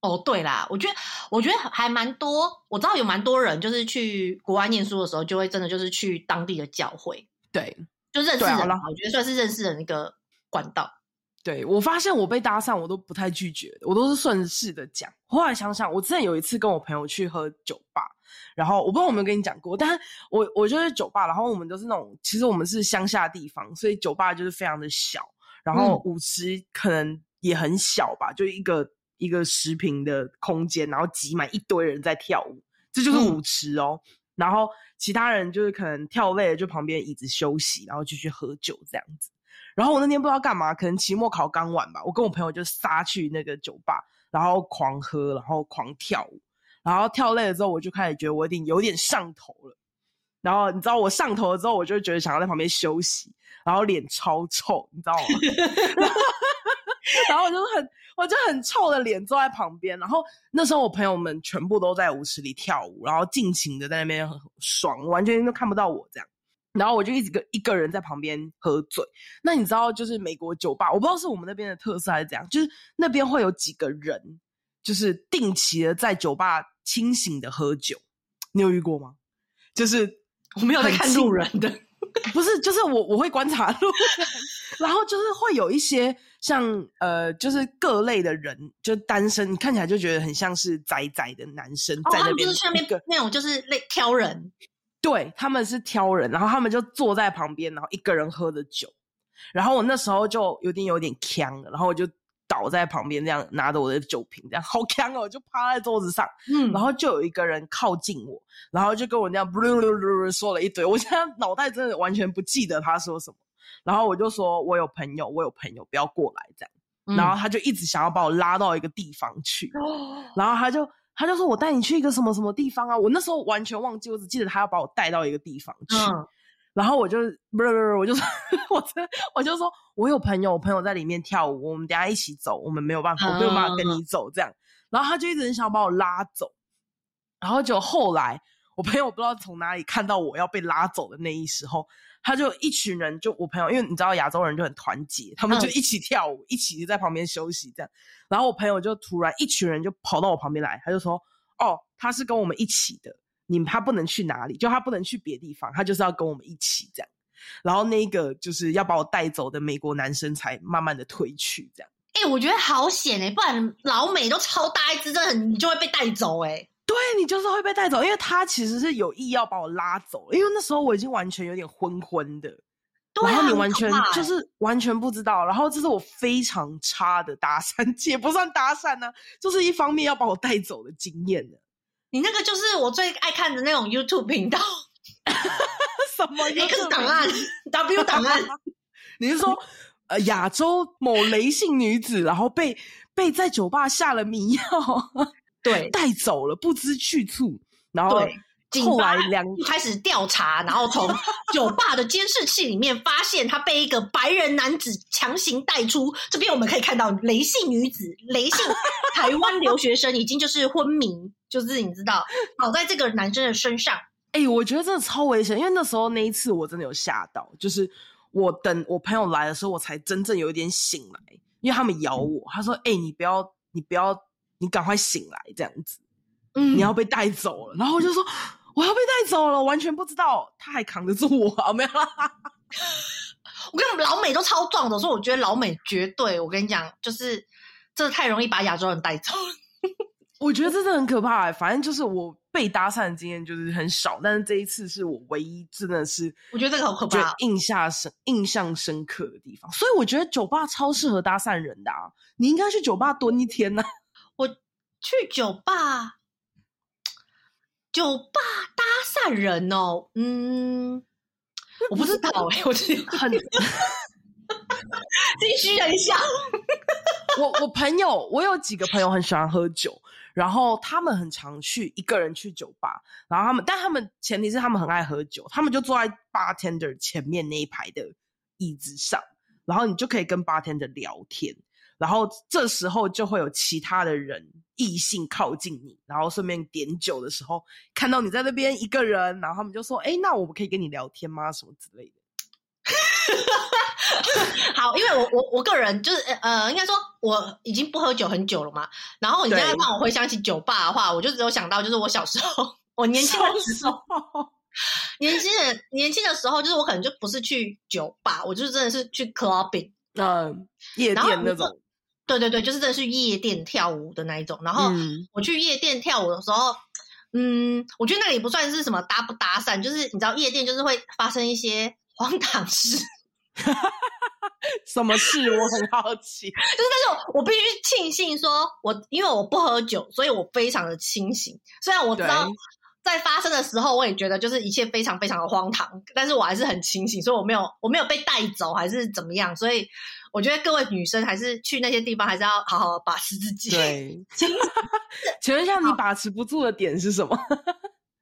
哦，对啦，我觉得我觉得还蛮多，我知道有蛮多人就是去国外念书的时候，就会真的就是去当地的教会，对，就认识人，我觉得算是认识人一个管道。对，我发现我被搭讪，我都不太拒绝的，我都是顺势的讲。后来想想，我之前有一次跟我朋友去喝酒吧，然后我不知道我有没有跟你讲过，但是我我就是酒吧，然后我们都是那种，其实我们是乡下地方，所以酒吧就是非常的小，然后舞池可能也很小吧，就一个。一个十平的空间，然后挤满一堆人在跳舞，这就是舞池哦。嗯、然后其他人就是可能跳累了，就旁边椅子休息，然后继续喝酒这样子。然后我那天不知道干嘛，可能期末考刚完吧，我跟我朋友就杀去那个酒吧，然后狂喝，然后狂跳舞。然后跳累了之后，我就开始觉得我有点有点上头了。然后你知道我上头了之后，我就觉得想要在旁边休息，然后脸超臭，你知道吗？然后我就很，我就很臭的脸坐在旁边。然后那时候我朋友们全部都在舞池里跳舞，然后尽情的在那边很爽，完全都看不到我这样。然后我就一直个一个人在旁边喝醉。那你知道，就是美国酒吧，我不知道是我们那边的特色还是怎样，就是那边会有几个人，就是定期的在酒吧清醒的喝酒。你有遇过吗？就是我没有在看路人的。不是，就是我我会观察路人，然后就是会有一些像呃，就是各类的人，就单身，你看起来就觉得很像是宅宅的男生在那边，哦、就是下面那种就是类挑人，对，他们是挑人，然后他们就坐在旁边，然后一个人喝着酒，然后我那时候就有点有点呛了，然后我就。倒在旁边，这样拿着我的酒瓶，这样好强哦，就趴在桌子上，嗯，然后就有一个人靠近我，然后就跟我这样噜噜噜噜说了一堆，我现在脑袋真的完全不记得他说什么，然后我就说我有朋友，我有朋友，不要过来这样，嗯、然后他就一直想要把我拉到一个地方去，哦、然后他就他就说我带你去一个什么什么地方啊，我那时候完全忘记，我只记得他要把我带到一个地方去。嗯然后我就不是不是，我就说，我就我就说，我有朋友，我朋友在里面跳舞，我们等下一起走，我们没有办法，我没有办法跟你走这样。然后他就一直很想把我拉走，然后就后来我朋友不知道从哪里看到我要被拉走的那一时候，他就一群人就我朋友，因为你知道亚洲人就很团结，他们就一起跳舞，一起在旁边休息这样。然后我朋友就突然一群人就跑到我旁边来，他就说：“哦，他是跟我们一起的。”你他不能去哪里，就他不能去别地方，他就是要跟我们一起这样。然后那个就是要把我带走的美国男生才慢慢的退去这样。哎、欸，我觉得好险哎、欸，不然老美都超大一只，真的很你就会被带走哎、欸。对，你就是会被带走，因为他其实是有意要把我拉走，因为那时候我已经完全有点昏昏的。对啊、然后你完全就是完全不知道，然后这是我非常差的搭讪，也不算搭讪呢、啊，就是一方面要把我带走的经验的。你那个就是我最爱看的那种 YouTube 频道，什么 X 档案、W 档案？你是说，呃，亚洲某雷姓女子，然后被被在酒吧下了迷药，对，带走了，不知去处，然后。后来两开始调查，然后从酒吧的监视器里面发现他被一个白人男子强行带出。这边我们可以看到雷姓女子、雷姓台湾留学生已经就是昏迷，就是你知道倒在这个男生的身上。哎、欸，我觉得真的超危险，因为那时候那一次我真的有吓到，就是我等我朋友来的时候，我才真正有一点醒来，因为他们咬我，他说：“哎、欸，你不要，你不要，你赶快醒来，这样子，嗯，你要被带走了。”然后我就说。我要被带走了，完全不知道他还扛得住我，没有啦。我跟你们老美都超壮的，所以我觉得老美绝对，我跟你讲，就是这太容易把亚洲人带走。我觉得真的很可怕，反正就是我被搭讪的经验就是很少，但是这一次是我唯一真的是，我觉得这个好可怕，印象深印象深刻的地方。所以我觉得酒吧超适合搭讪人的啊，你应该去酒吧蹲一天呢、啊。我去酒吧，酒吧搭讪人哦，嗯，我不知道哎、欸，我觉得很继续忍一下。我我朋友，我有几个朋友很喜欢喝酒，然后他们很常去一个人去酒吧，然后他们，但他们前提是他们很爱喝酒，他们就坐在 bartender 前面那一排的椅子上，然后你就可以跟 bartender 聊天，然后这时候就会有其他的人异性靠近你，然后顺便点酒的时候看到你在那边一个人，然后他们就说：“哎，那我们可以跟你聊天吗？什么之类的。”好，因为我我我个人就是呃，应该说我已经不喝酒很久了嘛。然后你现在让我回想起酒吧的话，我就只有想到就是我小时候，我年轻的时候，年轻人年轻的时候，就是我可能就不是去酒吧，我就是真的是去 clubbing，嗯、呃，夜店那种。对对对，就是真的是夜店跳舞的那一种。然后我去夜店跳舞的时候，嗯，嗯，我觉得那里不算是什么搭不搭讪，就是你知道夜店就是会发生一些 荒唐事。什么事？我很好奇。就是，但是我必须庆幸说，我因为我不喝酒，所以我非常的清醒。虽然我知道在发生的时候，我也觉得就是一切非常非常的荒唐，但是我还是很清醒，所以我没有我没有被带走，还是怎么样。所以我觉得各位女生还是去那些地方，还是要好好把持自己。对，请问一下，你把持不住的点是什么？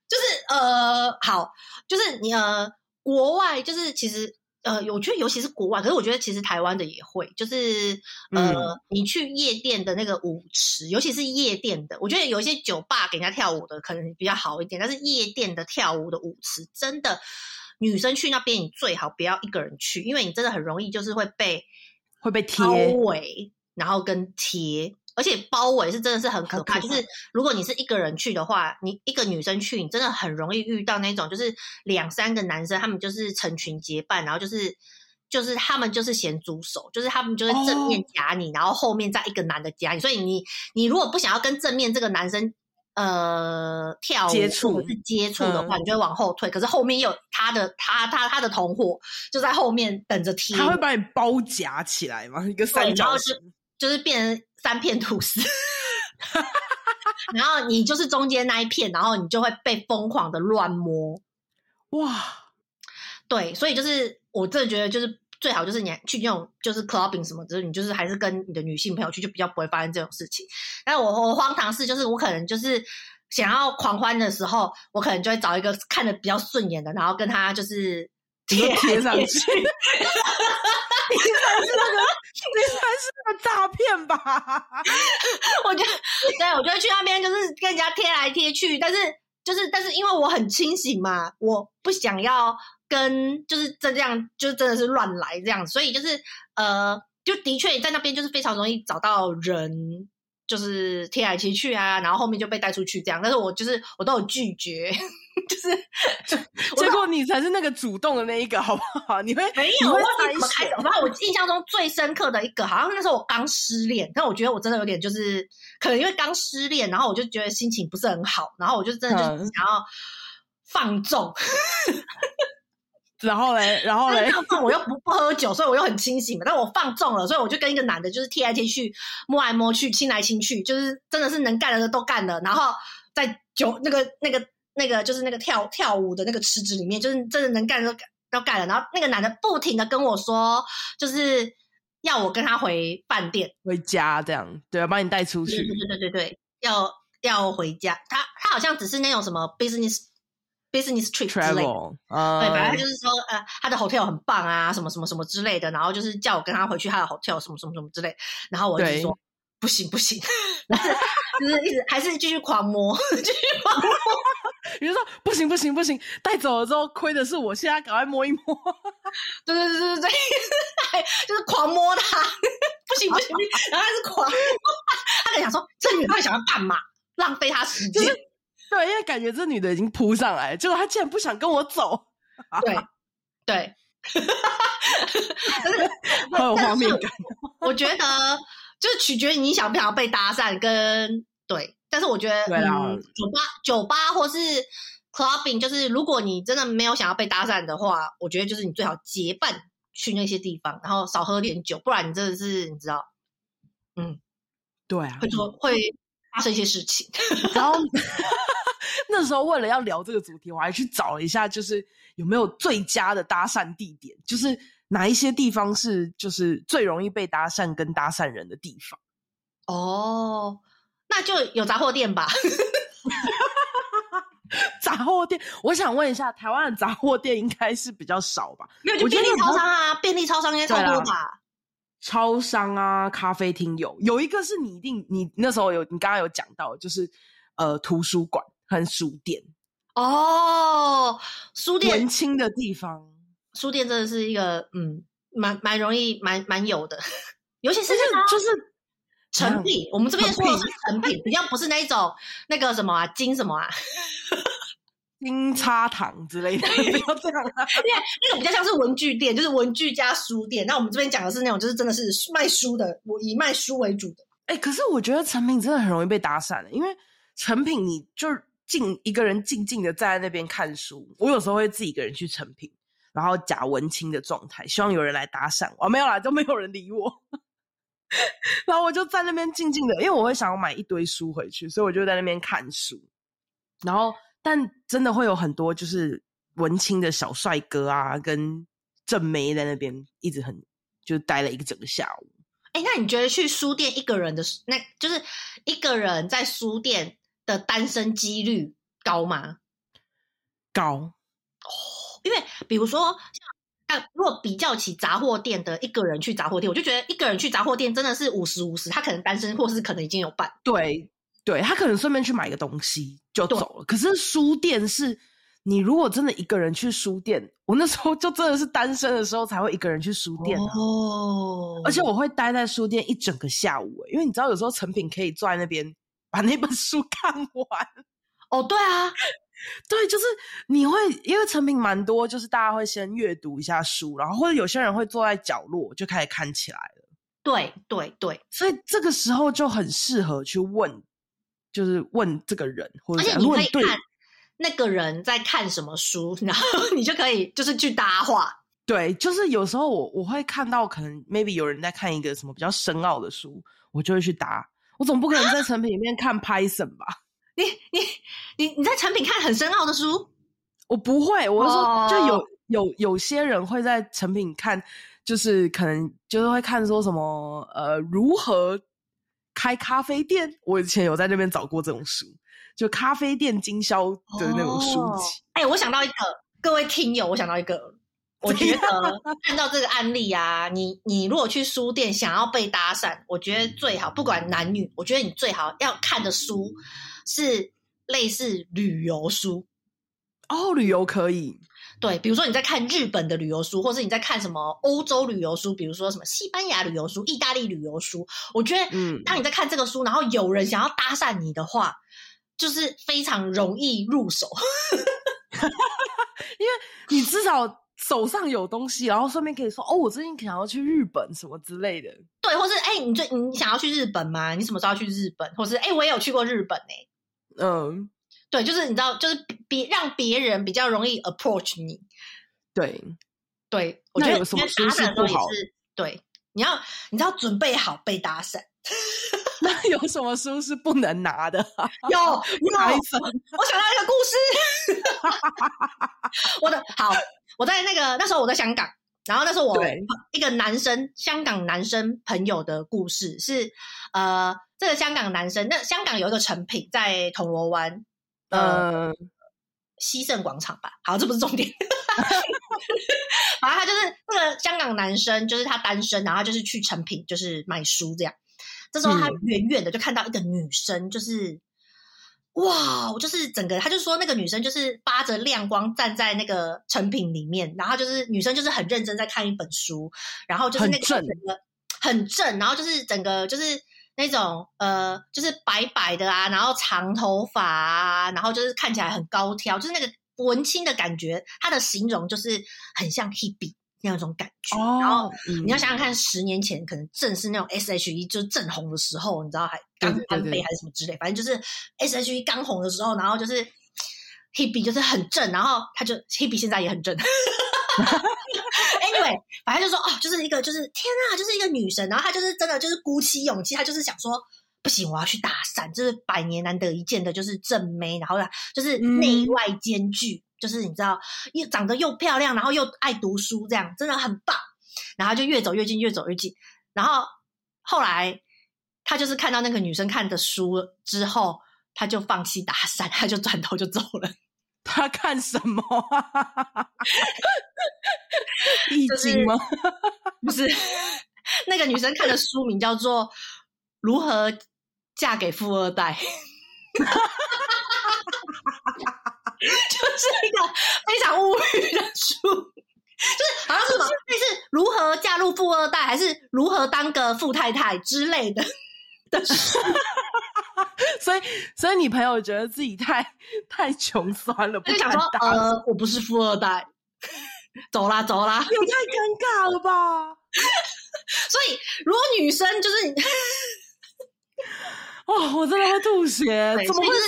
就是呃，好，就是你呃，国外就是其实。呃，我觉得尤其是国外，可是我觉得其实台湾的也会，就是呃、嗯，你去夜店的那个舞池，尤其是夜店的，我觉得有一些酒吧给人家跳舞的可能比较好一点，但是夜店的跳舞的舞池，真的女生去那边你最好不要一个人去，因为你真的很容易就是会被会被贴包围，然后跟贴。而且包围是真的是很可怕，就是如果你是一个人去的话，你一个女生去，你真的很容易遇到那种，就是两三个男生，他们就是成群结伴，然后就是就是他们就是咸猪手，就是他们就是正面夹你，哦，然后后面再一个男的夹你，所以你你如果不想要跟正面这个男生呃跳接触接触的话，嗯，你就会往后退。可是后面有他的他他他的同伙就在后面等着踢，他会把你包夹起来吗？一个三角形，就，就是变成。三片吐司，然后你就是中间那一片，然后你就会被疯狂的乱摸，哇！对，所以就是我真的觉得，就是最好就是你去那种就是 clubbing 什么，就是你就是还是跟你的女性朋友去，就比较不会发生这种事情。但我我荒唐事就是我可能就是想要狂欢的时候，我可能就会找一个看的比较顺眼的，然后跟他就是 贴贴上去。你才是那个，你才是那个诈骗吧？我觉得，对，我就会去那边，就是跟人家贴来贴去。但是，就是，但是，因为我很清醒嘛，我不想要跟，就是这样，就真的是乱来这样。所以，就是，呃，就的确在那边，就是非常容易找到人。就是贴来贴去啊，然后后面就被带出去这样，但是我就是我都有拒绝，就是结果你才是那个主动的那一个，好不好？你会没有？我忘记怎么开始。然后我印象中最深刻的一个，好像那时候我刚失恋，但我觉得我真的有点就是可能因为刚失恋，然后我就觉得心情不是很好，然后我就真的就是想要放纵。嗯 然后嘞，然后嘞，我又不不喝酒，所以我又很清醒嘛。但我放纵了，所以我就跟一个男的，就是贴来贴去，摸来摸去，亲来亲去，就是真的是能干的都干了。然后在酒那个那个那个就是那个跳跳舞的那个池子里面，就是真的能干的都都干了。然后那个男的不停的跟我说，就是要我跟他回饭店、回家这样，对，要把你带出去，对对对对对，要要回家。他他好像只是那种什么 business。business trip 之类的，uh, 对，反正就是说，呃，他的 hotel 很棒啊，什么什么什么之类的，然后就是叫我跟他回去他的 hotel，什么什么什么之类，然后我就说不行不行，但 是就是一直还是继续狂摸，继续狂摸，你就说不行不行不行，带走了之后亏的是我，现在赶快摸一摸，对对对对对，就是狂摸他，不行不行，然后他是狂摸，他在想说这女的想要干嘛，浪费他时间。就是对，因为感觉这女的已经扑上来，结果她竟然不想跟我走。对，对，很有画面感。我觉得就是取决于你想不想要被搭讪，跟对。但是我觉得，对啊、嗯，酒吧、酒吧或是 clubbing，就是如果你真的没有想要被搭讪的话，我觉得就是你最好结伴去那些地方，然后少喝点酒，不然你真的是你知道，嗯，对啊，会说会。发生一些事情。然后 那时候为了要聊这个主题，我还去找了一下，就是有没有最佳的搭讪地点，就是哪一些地方是就是最容易被搭讪跟搭讪人的地方。哦，那就有杂货店吧。杂货店，我想问一下，台湾的杂货店应该是比较少吧？没有，就便利超商啊，便利超商应该超多吧？超商啊，咖啡厅有，有一个是你一定，你那时候有，你刚刚有讲到，就是呃，图书馆和书店。哦，书店文青的地方，书店真的是一个嗯，蛮蛮容易，蛮蛮有的，尤其是就是。成品，我们这边说的是成品，比较不是那一种那个什么啊，金什么啊，金叉糖之类的，不要这样啊，因为那个比较像是文具店，就是文具加书店。那我们这边讲的是那种，就是真的是卖书的，我以卖书为主的。哎、欸，可是我觉得成品真的很容易被搭讪的，因为成品你就静一个人静静的站在那边看书。我有时候会自己一个人去成品，然后假文青的状态，希望有人来搭讪我。没有啦，都没有人理我。然后我就在那边静静的，因为我会想要买一堆书回去，所以我就在那边看书。然后，但真的会有很多就是文青的小帅哥啊，跟正妹在那边一直很就待了一个整个下午。哎，那你觉得去书店一个人的，那就是一个人在书店的单身几率高吗？高哦，因为比如说。如果比较起杂货店的一个人去杂货店，我就觉得一个人去杂货店真的是五十五十，他可能单身，或是可能已经有伴。对，对他可能顺便去买个东西就走了。可是书店是，你如果真的一个人去书店，我那时候就真的是单身的时候才会一个人去书店哦。而且我会待在书店一整个下午，因为你知道有时候成品可以坐在那边把那本书 看完。哦，对啊。对，就是你会因为成品蛮多，就是大家会先阅读一下书，然后或者有些人会坐在角落就开始看起来了。对对对，所以这个时候就很适合去问，就是问这个人，或者而且你可以看那个人在看什么书，然后你就可以就是去搭话。对，就是有时候我我会看到可能 maybe 有人在看一个什么比较深奥的书，我就会去搭。我总不可能在成品里面看 Python 吧？你你你你在成品看很深奥的书？我不会，我是说就有有有些人会在成品看，就是可能就是会看说什么呃如何开咖啡店。我以前有在那边找过这种书，就咖啡店经销的那种书籍。哎、我想到一个，各位听友，我想到一个，我觉得 看到这个案例啊，你你如果去书店想要被搭讪，我觉得最好不管男女，我觉得你最好要看的书。是类似旅游书哦，旅游可以。对，比如说你在看日本的旅游书，或是你在看什么欧洲旅游书，比如说什么西班牙旅游书、意大利旅游书。我觉得，嗯，当你在看这个书，然后有人想要搭讪你的话，就是非常容易入手，因为你至少手上有东西，然后顺便可以说哦，我最近想要去日本什么之类的。对，或是哎，你最你想要去日本吗？你什么时候要去日本？或是哎，我也有去过日本呢、欸。嗯，对，就是你知道，就是别让别人比较容易 approach 你。对，对，我觉得有什么书是不好？对，你要你知道准备好被搭讪。那有什么书是不能拿的？有有，我想到一个故事。我的好，我在那个那时候我在香港，然后那时候我一个男生，香港男生朋友的故事是呃。这个香港男生，那香港有一个成品在铜锣湾，呃，西盛广场吧。好，这不是重点。反正他就是那个香港男生，就是他单身，然后就是去成品，就是买书这样。这时候他远远的就看到一个女生，就是、嗯、哇，我就是整个，他就说那个女生就是发着亮光站在那个成品里面，然后就是女生就是很认真在看一本书，然后就是那个整个很正，然后就是整个就是。那种呃，就是白白的啊，然后长头发啊，然后就是看起来很高挑，就是那个文青的感觉。他的形容就是很像 Hebe 那种感觉。哦、然后、嗯、你要想想看，十年前可能正是那种 S.H.E 就是正红的时候，你知道还刚翻倍还是什么之类，反正就是 S.H.E 刚红的时候，然后就是 Hebe 就是很正，然后他就 Hebe 现在也很正。Anyway，反正就说哦，就是一个就是天啊，就是一个女神，然后她就是真的就是鼓起勇气，她就是想说不行，我要去打伞，这是百年难得一见的，就是正妹，然后呢就是内外兼具，嗯、就是你知道，又长得又漂亮，然后又爱读书，这样真的很棒。然后就越走越近，越走越近。然后后来他就是看到那个女生看的书之后，他就放弃搭讪，他就转头就走了。他看什么？易经吗？不是，那个女生看的书名叫做《如何嫁给富二代》，就 是一个非常无语的书。就是好像是什么，类似如何嫁入富二代，还是如何当个富太太之类的的书。所以，所以你朋友觉得自己太太穷酸了，不想说呃，我不是富二代，走啦走啦，也太尴尬了吧？所以，如果女生就是，哦，我真的会吐血，怎么会是？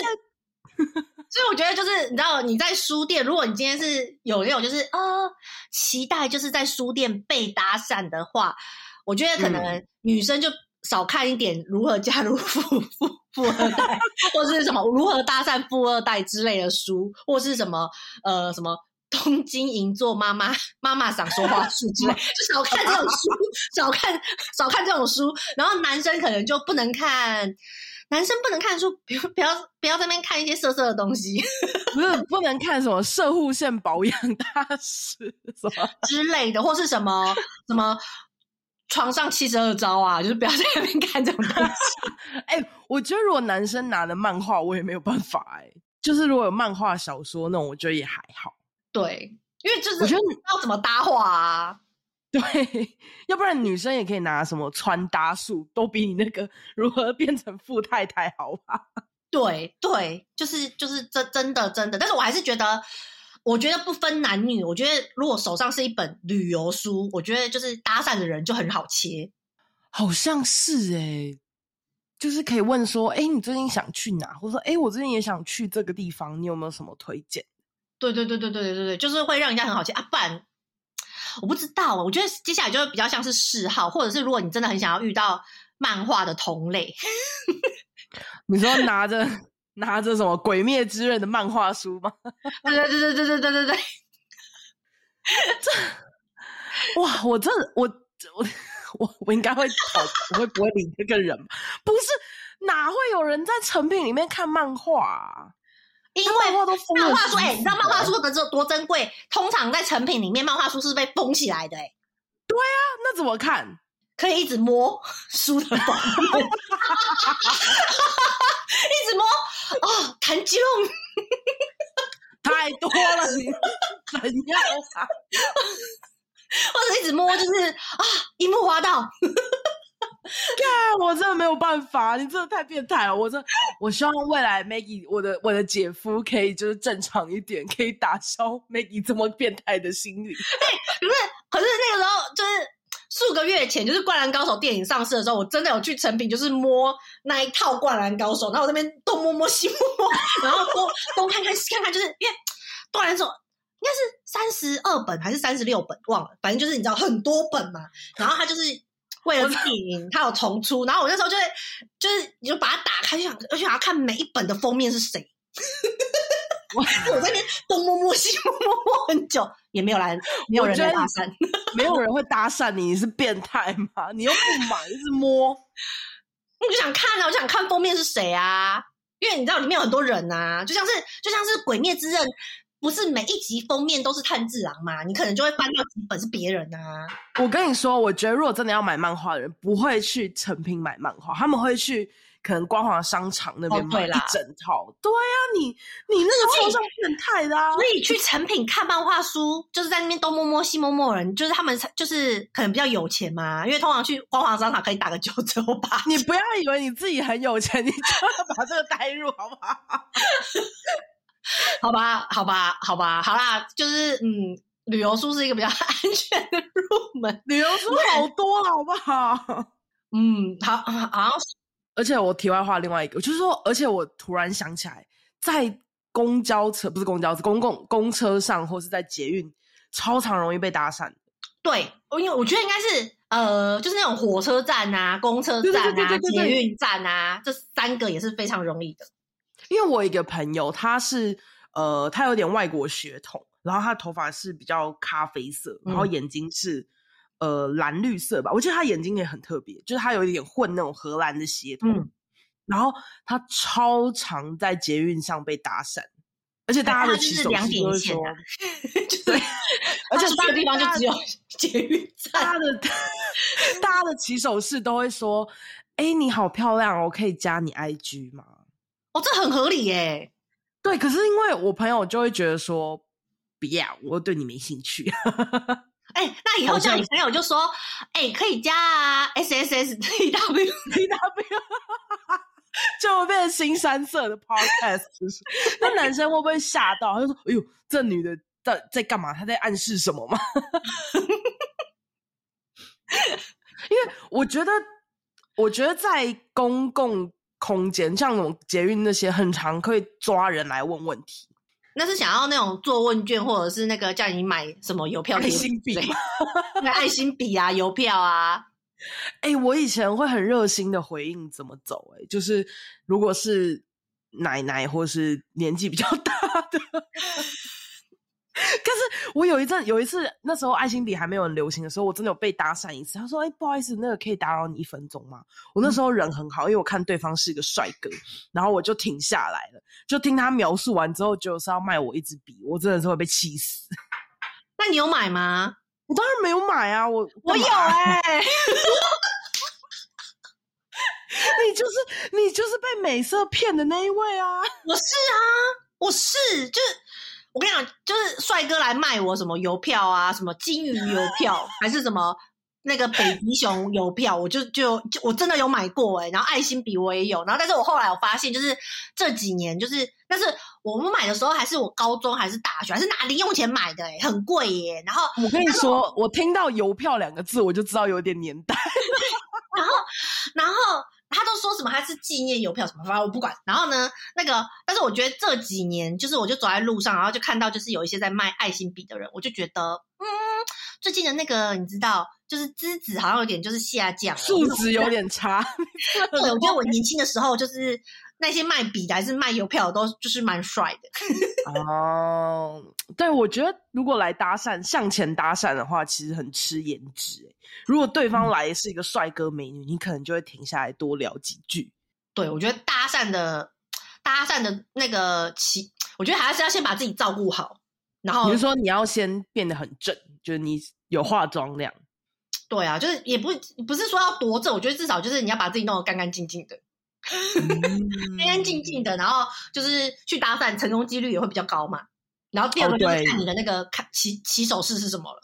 所以我觉得就是你知道你在书店，如果你今天是有那种就是呃期待就是在书店被搭讪的话，我觉得可能女生就少看一点如何加入富富富二代，或是什么如何搭讪富二代之类的书，或是什么呃什么东京银座妈妈妈妈想说话术之类，就少看这种书，少看少看这种书，然后男生可能就不能看。男生不能看书，不要不要不要在那边看一些色色的东西，不是不能看什么射护腺保养大师什么之类的，或是什么什么床上七十二招啊，就是不要在那边看这种东西。哎、欸，我觉得如果男生拿的漫画，我也没有办法哎、欸，就是如果有漫画小说那种，我觉得也还好。对，因为就是我觉得你要怎么搭话啊。对，要不然女生也可以拿什么穿搭术，都比你那个如何变成富太太好吧？对对，就是就是真真的真的，但是我还是觉得，我觉得不分男女，我觉得如果手上是一本旅游书，我觉得就是搭讪的人就很好切，好像是哎、欸，就是可以问说，哎，你最近想去哪？或者说，哎，我最近也想去这个地方，你有没有什么推荐？对对对对对对对对，就是会让人家很好切啊，不然。我不知道，我觉得接下来就会比较像是嗜好，或者是如果你真的很想要遇到漫画的同类，你说拿着拿着什么《鬼灭之刃》的漫画书吗？对对对对对对对对对，这哇，我真的我我我我应该会跑，我会不会理这个人？不是，哪会有人在成品里面看漫画啊？因为漫画书哎、欸，你知道漫画书的这多珍贵？通常在成品里面，漫画书是被封起来的哎、欸。对啊，那怎么看？可以一直摸书的封面，一直摸哦，弹吉龙，太多了，你怎样啊？或者一直摸，就是啊，樱木花道。我真的没有办法，你真的太变态了。我这，我希望未来 Maggie，我的我的姐夫可以就是正常一点，可以打消 Maggie 这么变态的心理。哎，可是可是那个时候就是数个月前，就是《灌篮高手》电影上市的时候，我真的有去成品，就是摸那一套《灌篮高手》，然后我那边东摸摸西摸摸，然后东东看看西看看，就是因为《灌篮手》应该是三十二本还是三十六本，忘了，反正就是你知道很多本嘛，然后他就是。为了电影，它有重出，然后我那时候就会，就是你就把它打开，就想，而且想要看每一本的封面是谁。我在那边东摸摸西摸摸很久，也没有来，没有人来搭讪，没有人会搭讪你，你是变态吗？你又不买，一直摸，我就想看啊，我就想看封面是谁啊，因为你知道里面有很多人啊，就像是就像是《鬼灭之刃》。不是每一集封面都是炭治郎嘛？你可能就会翻到几本是别人啊。我跟你说，我觉得如果真的要买漫画的人，不会去成品买漫画，他们会去可能光华商场那边买一整套。哦、对啊，你你那个超像变态的啊！所以去成品看漫画书，就是在那边东摸摸西摸摸人，就是他们就是可能比较有钱嘛，因为通常去光华商场可以打个九折吧。你不要以为你自己很有钱，你就要把这个带入好不好？好吧，好吧，好吧，好啦，就是嗯，旅游书是一个比较 安全的入门。旅游书好多了，好不好？嗯，好，好。而且我题外话，另外一个就是说，而且我突然想起来，在公交车不是公交车，公共公车上或是在捷运，超常容易被搭讪。对，因为我觉得应该是呃，就是那种火车站啊、公车站啊、捷运站啊，这三个也是非常容易的。因为我一个朋友，他是呃，他有点外国血统，然后他头发是比较咖啡色，然后眼睛是、嗯、呃蓝绿色吧。我记得他眼睛也很特别，就是他有一点混那种荷兰的血统。嗯、然后他超常在捷运上被搭讪，而且 大家的起手式都是说，对，而且这个地方就只有捷运站，大家的大家的起手式都会说：“哎，你好漂亮哦，我可以加你 IG 吗？”哦，这很合理耶。对，可是因为我朋友就会觉得说，不要，我对你没兴趣。哎、欸，那以后叫你朋友就说，哎、欸，可以加啊，S S S T W T W，就会变成新三色的 podcast。那男生会不会吓到？他就说，哎呦，这女的在在干嘛？她在暗示什么吗？因为我觉得，我觉得在公共。空间像那种捷运那些，很常可以抓人来问问题。那是想要那种做问卷，或者是那个叫你买什么邮票？爱心笔，那爱心笔啊，邮票啊。哎、欸，我以前会很热心的回应怎么走、欸。哎，就是如果是奶奶或是年纪比较大的。可是我有一阵有一次，那时候爱心笔还没有很流行的时候，我真的有被搭讪一次。他说：“哎、欸，不好意思，那个可以打扰你一分钟吗？”我那时候人很好，因为我看对方是一个帅哥，然后我就停下来了，就听他描述完之后，就是要卖我一支笔，我真的是会被气死。那你有买吗？我当然没有买啊，我我有 哎、欸。你就是你就是被美色骗的那一位啊！我是啊，我是就是。我跟你讲，就是帅哥来卖我什么邮票啊，什么金鱼邮票，还是什么那个北极熊邮票，我就就就我真的有买过哎、欸，然后爱心笔我也有，然后但是我后来我发现，就是这几年就是，但是我们买的时候还是我高中还是大学，还是拿零用钱买的哎、欸，很贵耶、欸。然后我跟你说，我，我听到邮票两个字，我就知道有点年代。然后，然后。他都说什么？他是纪念邮票什么？反正我不管。然后呢，那个，但是我觉得这几年，就是我就走在路上，然后就看到就是有一些在卖爱心笔的人，我就觉得，嗯，最近的那个你知道，就是资质好像有点就是下降，素质有点差。对，我觉得我年轻的时候就是。那些卖笔的还是卖邮票的都就是蛮帅的 哦。对，我觉得如果来搭讪，向前搭讪的话，其实很吃颜值。如果对方来是一个帅哥美女，嗯，你可能就会停下来多聊几句。对，我觉得搭讪的搭讪的那个其，我觉得还是要先把自己照顾好。然后，比如说你要先变得很正，就是你有化妆那样。对啊，就是也不不是说要多正，我觉得至少就是你要把自己弄得干干净净的。安安静静的，然后就是去搭讪，成功几率也会比较高嘛。然后第二个就是看你的那个看起起手式是什么了。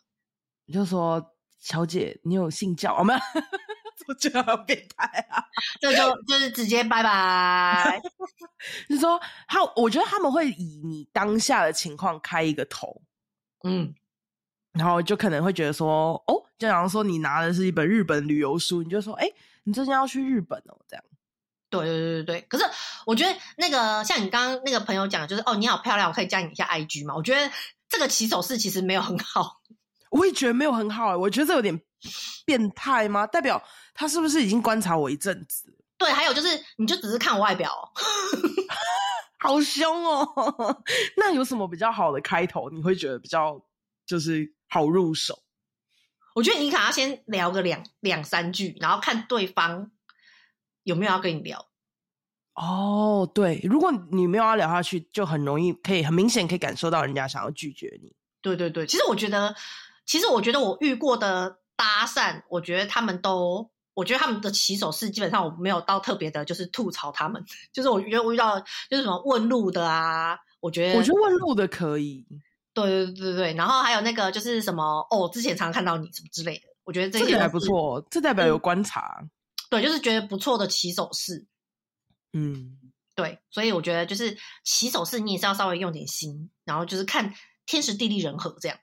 你就说，小姐，你有性教？我们我觉得好变态啊！这就就是直接拜拜。就说，他我觉得他们会以你当下的情况开一个头，嗯，然后就可能会觉得说，哦，就好像说你拿的是一本日本旅游书，你就说，哎，你最近要去日本哦，这样。对对对对对，可是我觉得那个像你刚刚那个朋友讲的，就是哦，你好漂亮，我可以加你一下 IG 嘛？我觉得这个起手式其实没有很好，我也觉得没有很好，我觉得这有点变态吗？代表他是不是已经观察我一阵子？对，还有就是你就只是看我外表，好凶哦。那有什么比较好的开头？你会觉得比较就是好入手？我觉得你可能要先聊个两两三句，然后看对方。有没有要跟你聊？哦，对，如果你没有要聊下去，就很容易可以很明显可以感受到人家想要拒绝你。对对对，其实我觉得，其实我觉得我遇过的搭讪，我觉得他们都，我觉得他们的起手式基本上我没有到特别的，就是吐槽他们。就是我觉得我遇到就是什么问路的啊，我觉得我觉得问路的可以。对对对对对，然后还有那个就是什么哦，之前常常看到你什么之类的，我觉得这些还不错，这代表有观察。嗯对，就是觉得不错的起手式，嗯，对，所以我觉得就是起手式，你也是要稍微用点心，然后就是看天时地利人和这样。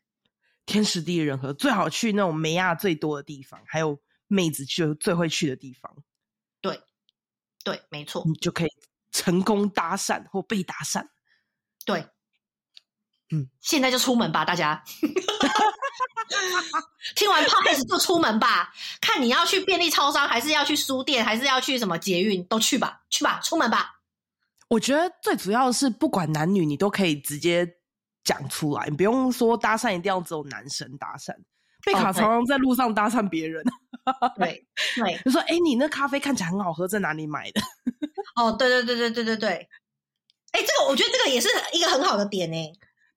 天时地利人和，最好去那种梅亚最多的地方，还有妹子去最会去的地方。对，对，没错，你就可以成功搭讪或被搭讪。对，嗯，现在就出门吧，大家。听完 podcast 就出门吧，看你要去便利超商，还是要去书店，还是要去什么捷运，都去吧，去吧，出门吧。我觉得最主要是，不管男女，你都可以直接讲出来，你不用说搭讪一定要只有男生搭讪。贝卡常常在路上搭讪别人，对对，就说：“哎、欸，你那咖啡看起来很好喝，在哪里买的？” 哦，对对对对对对对。哎、欸，这个我觉得这个也是一个很好的点呢。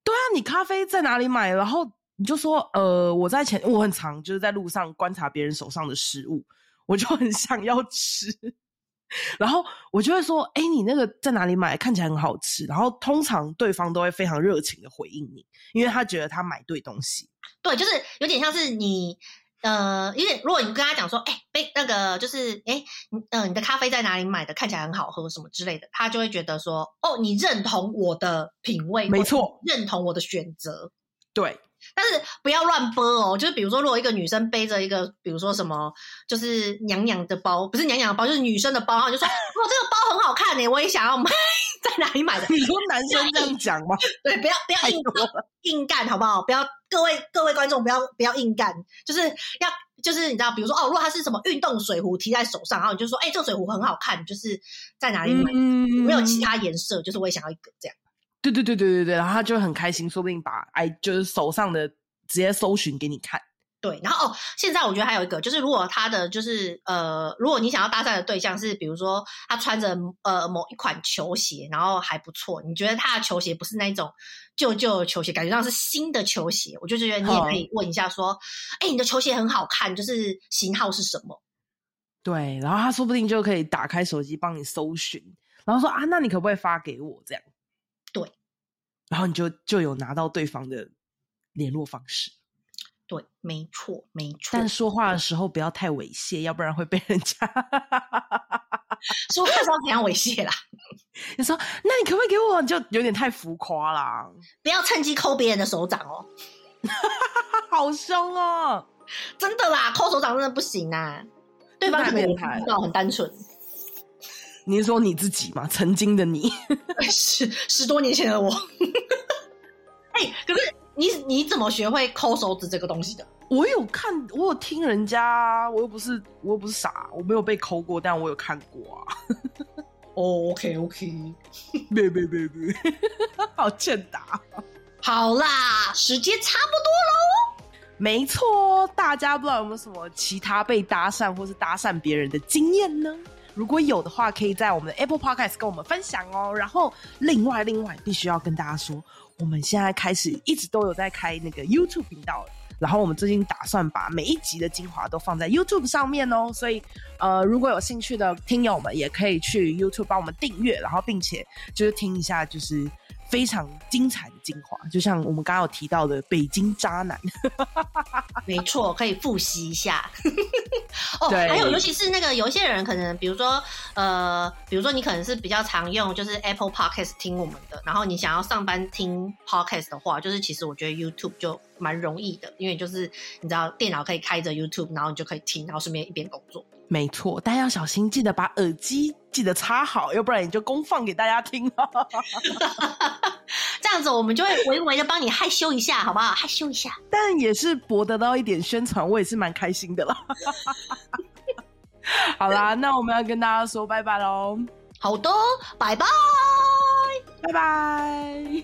对啊，你咖啡在哪里买？然后你就说：“呃，我在前，我很常就是在路上观察别人手上的食物，我就很想要吃。”然后我就会说：“哎、欸，你那个在哪里买？看起来很好吃。”然后通常对方都会非常热情的回应你，因为他觉得他买对东西。对，就是有点像是你，呃，因为如果你跟他讲说：“哎、欸，杯那个就是，哎，嗯、呃，你的咖啡在哪里买的？看起来很好喝，什么之类的。”他就会觉得说：“哦，你认同我的品味，没错，认同我的选择。”对。但是不要乱播哦，就是比如说，如果一个女生背着一个，比如说什么，就是娘娘的包，不是娘娘的包，就是女生的包，然后就说：“哇，这个包很好看诶，我也想要买，在哪里买的？”你说男生这样讲吗？对，不要不要硬硬干，好不好？不要各位各位观众不要不要硬干，就是要就是你知道，比如说哦，如果它是什么运动水壶提在手上，然后你就说：“哎、欸，这个水壶很好看，就是在哪里买？嗯、没有其他颜色，就是我也想要一个这样。”对对对对对对，然后他就很开心，说不定把哎，就是手上的直接搜寻给你看。对，然后哦，现在我觉得还有一个，就是如果他的就是呃，如果你想要搭讪的对象是，比如说他穿着呃某一款球鞋，然后还不错，你觉得他的球鞋不是那种旧旧的球鞋，感觉上是新的球鞋，我就觉得你也可以问一下说，哎、哦，你的球鞋很好看，就是型号是什么？对，然后他说不定就可以打开手机帮你搜寻，然后说啊，那你可不可以发给我这样？对，然后你就就有拿到对方的联络方式。对，没错，没错。但说话的时候不要太猥亵，要不然会被人家 说话时候怎样猥亵啦？你说，那你可不可以给我？就有点太浮夸啦！不要趁机抠别人的手掌哦，好凶哦！真的啦，抠手掌真的不行啊！对方可能知道很单纯。你是说你自己吗？曾经的你，十十多年前的我。哎、欸，可是你你怎么学会抠手指这个东西的？我有看，我有听人家，我又不是我又不是傻，我没有被抠过，但我有看过啊。哦、oh,，OK OK，别别别别，好欠打。好啦，时间差不多喽。没错，大家不知道有没有什么其他被搭讪或是搭讪别人的经验呢？如果有的话，可以在我们的 Apple Podcast 跟我们分享哦。然后，另外，另外，必须要跟大家说，我们现在开始一直都有在开那个 YouTube 频道。然后，我们最近打算把每一集的精华都放在 YouTube 上面哦。所以，呃，如果有兴趣的听友们，也可以去 YouTube 帮我们订阅，然后并且就是听一下，就是。非常精彩的精华，就像我们刚刚有提到的北京渣男，没错，可以复习一下。哦，对，还有，尤其是那个有一些人可能，比如说呃，比如说你可能是比较常用就是 Apple Podcast 听我们的，然后你想要上班听 Podcast 的话，就是其实我觉得 YouTube 就蛮容易的，因为就是你知道电脑可以开着 YouTube，然后你就可以听，然后顺便一边工作。没错，但要小心，记得把耳机记得插好，要不然你就公放给大家听。这样子我们就会微微的帮你害羞一下，好不好？害羞一下，但也是博得到一点宣传，我也是蛮开心的啦。好啦，那我们要跟大家说拜拜喽。好的，拜拜，拜拜。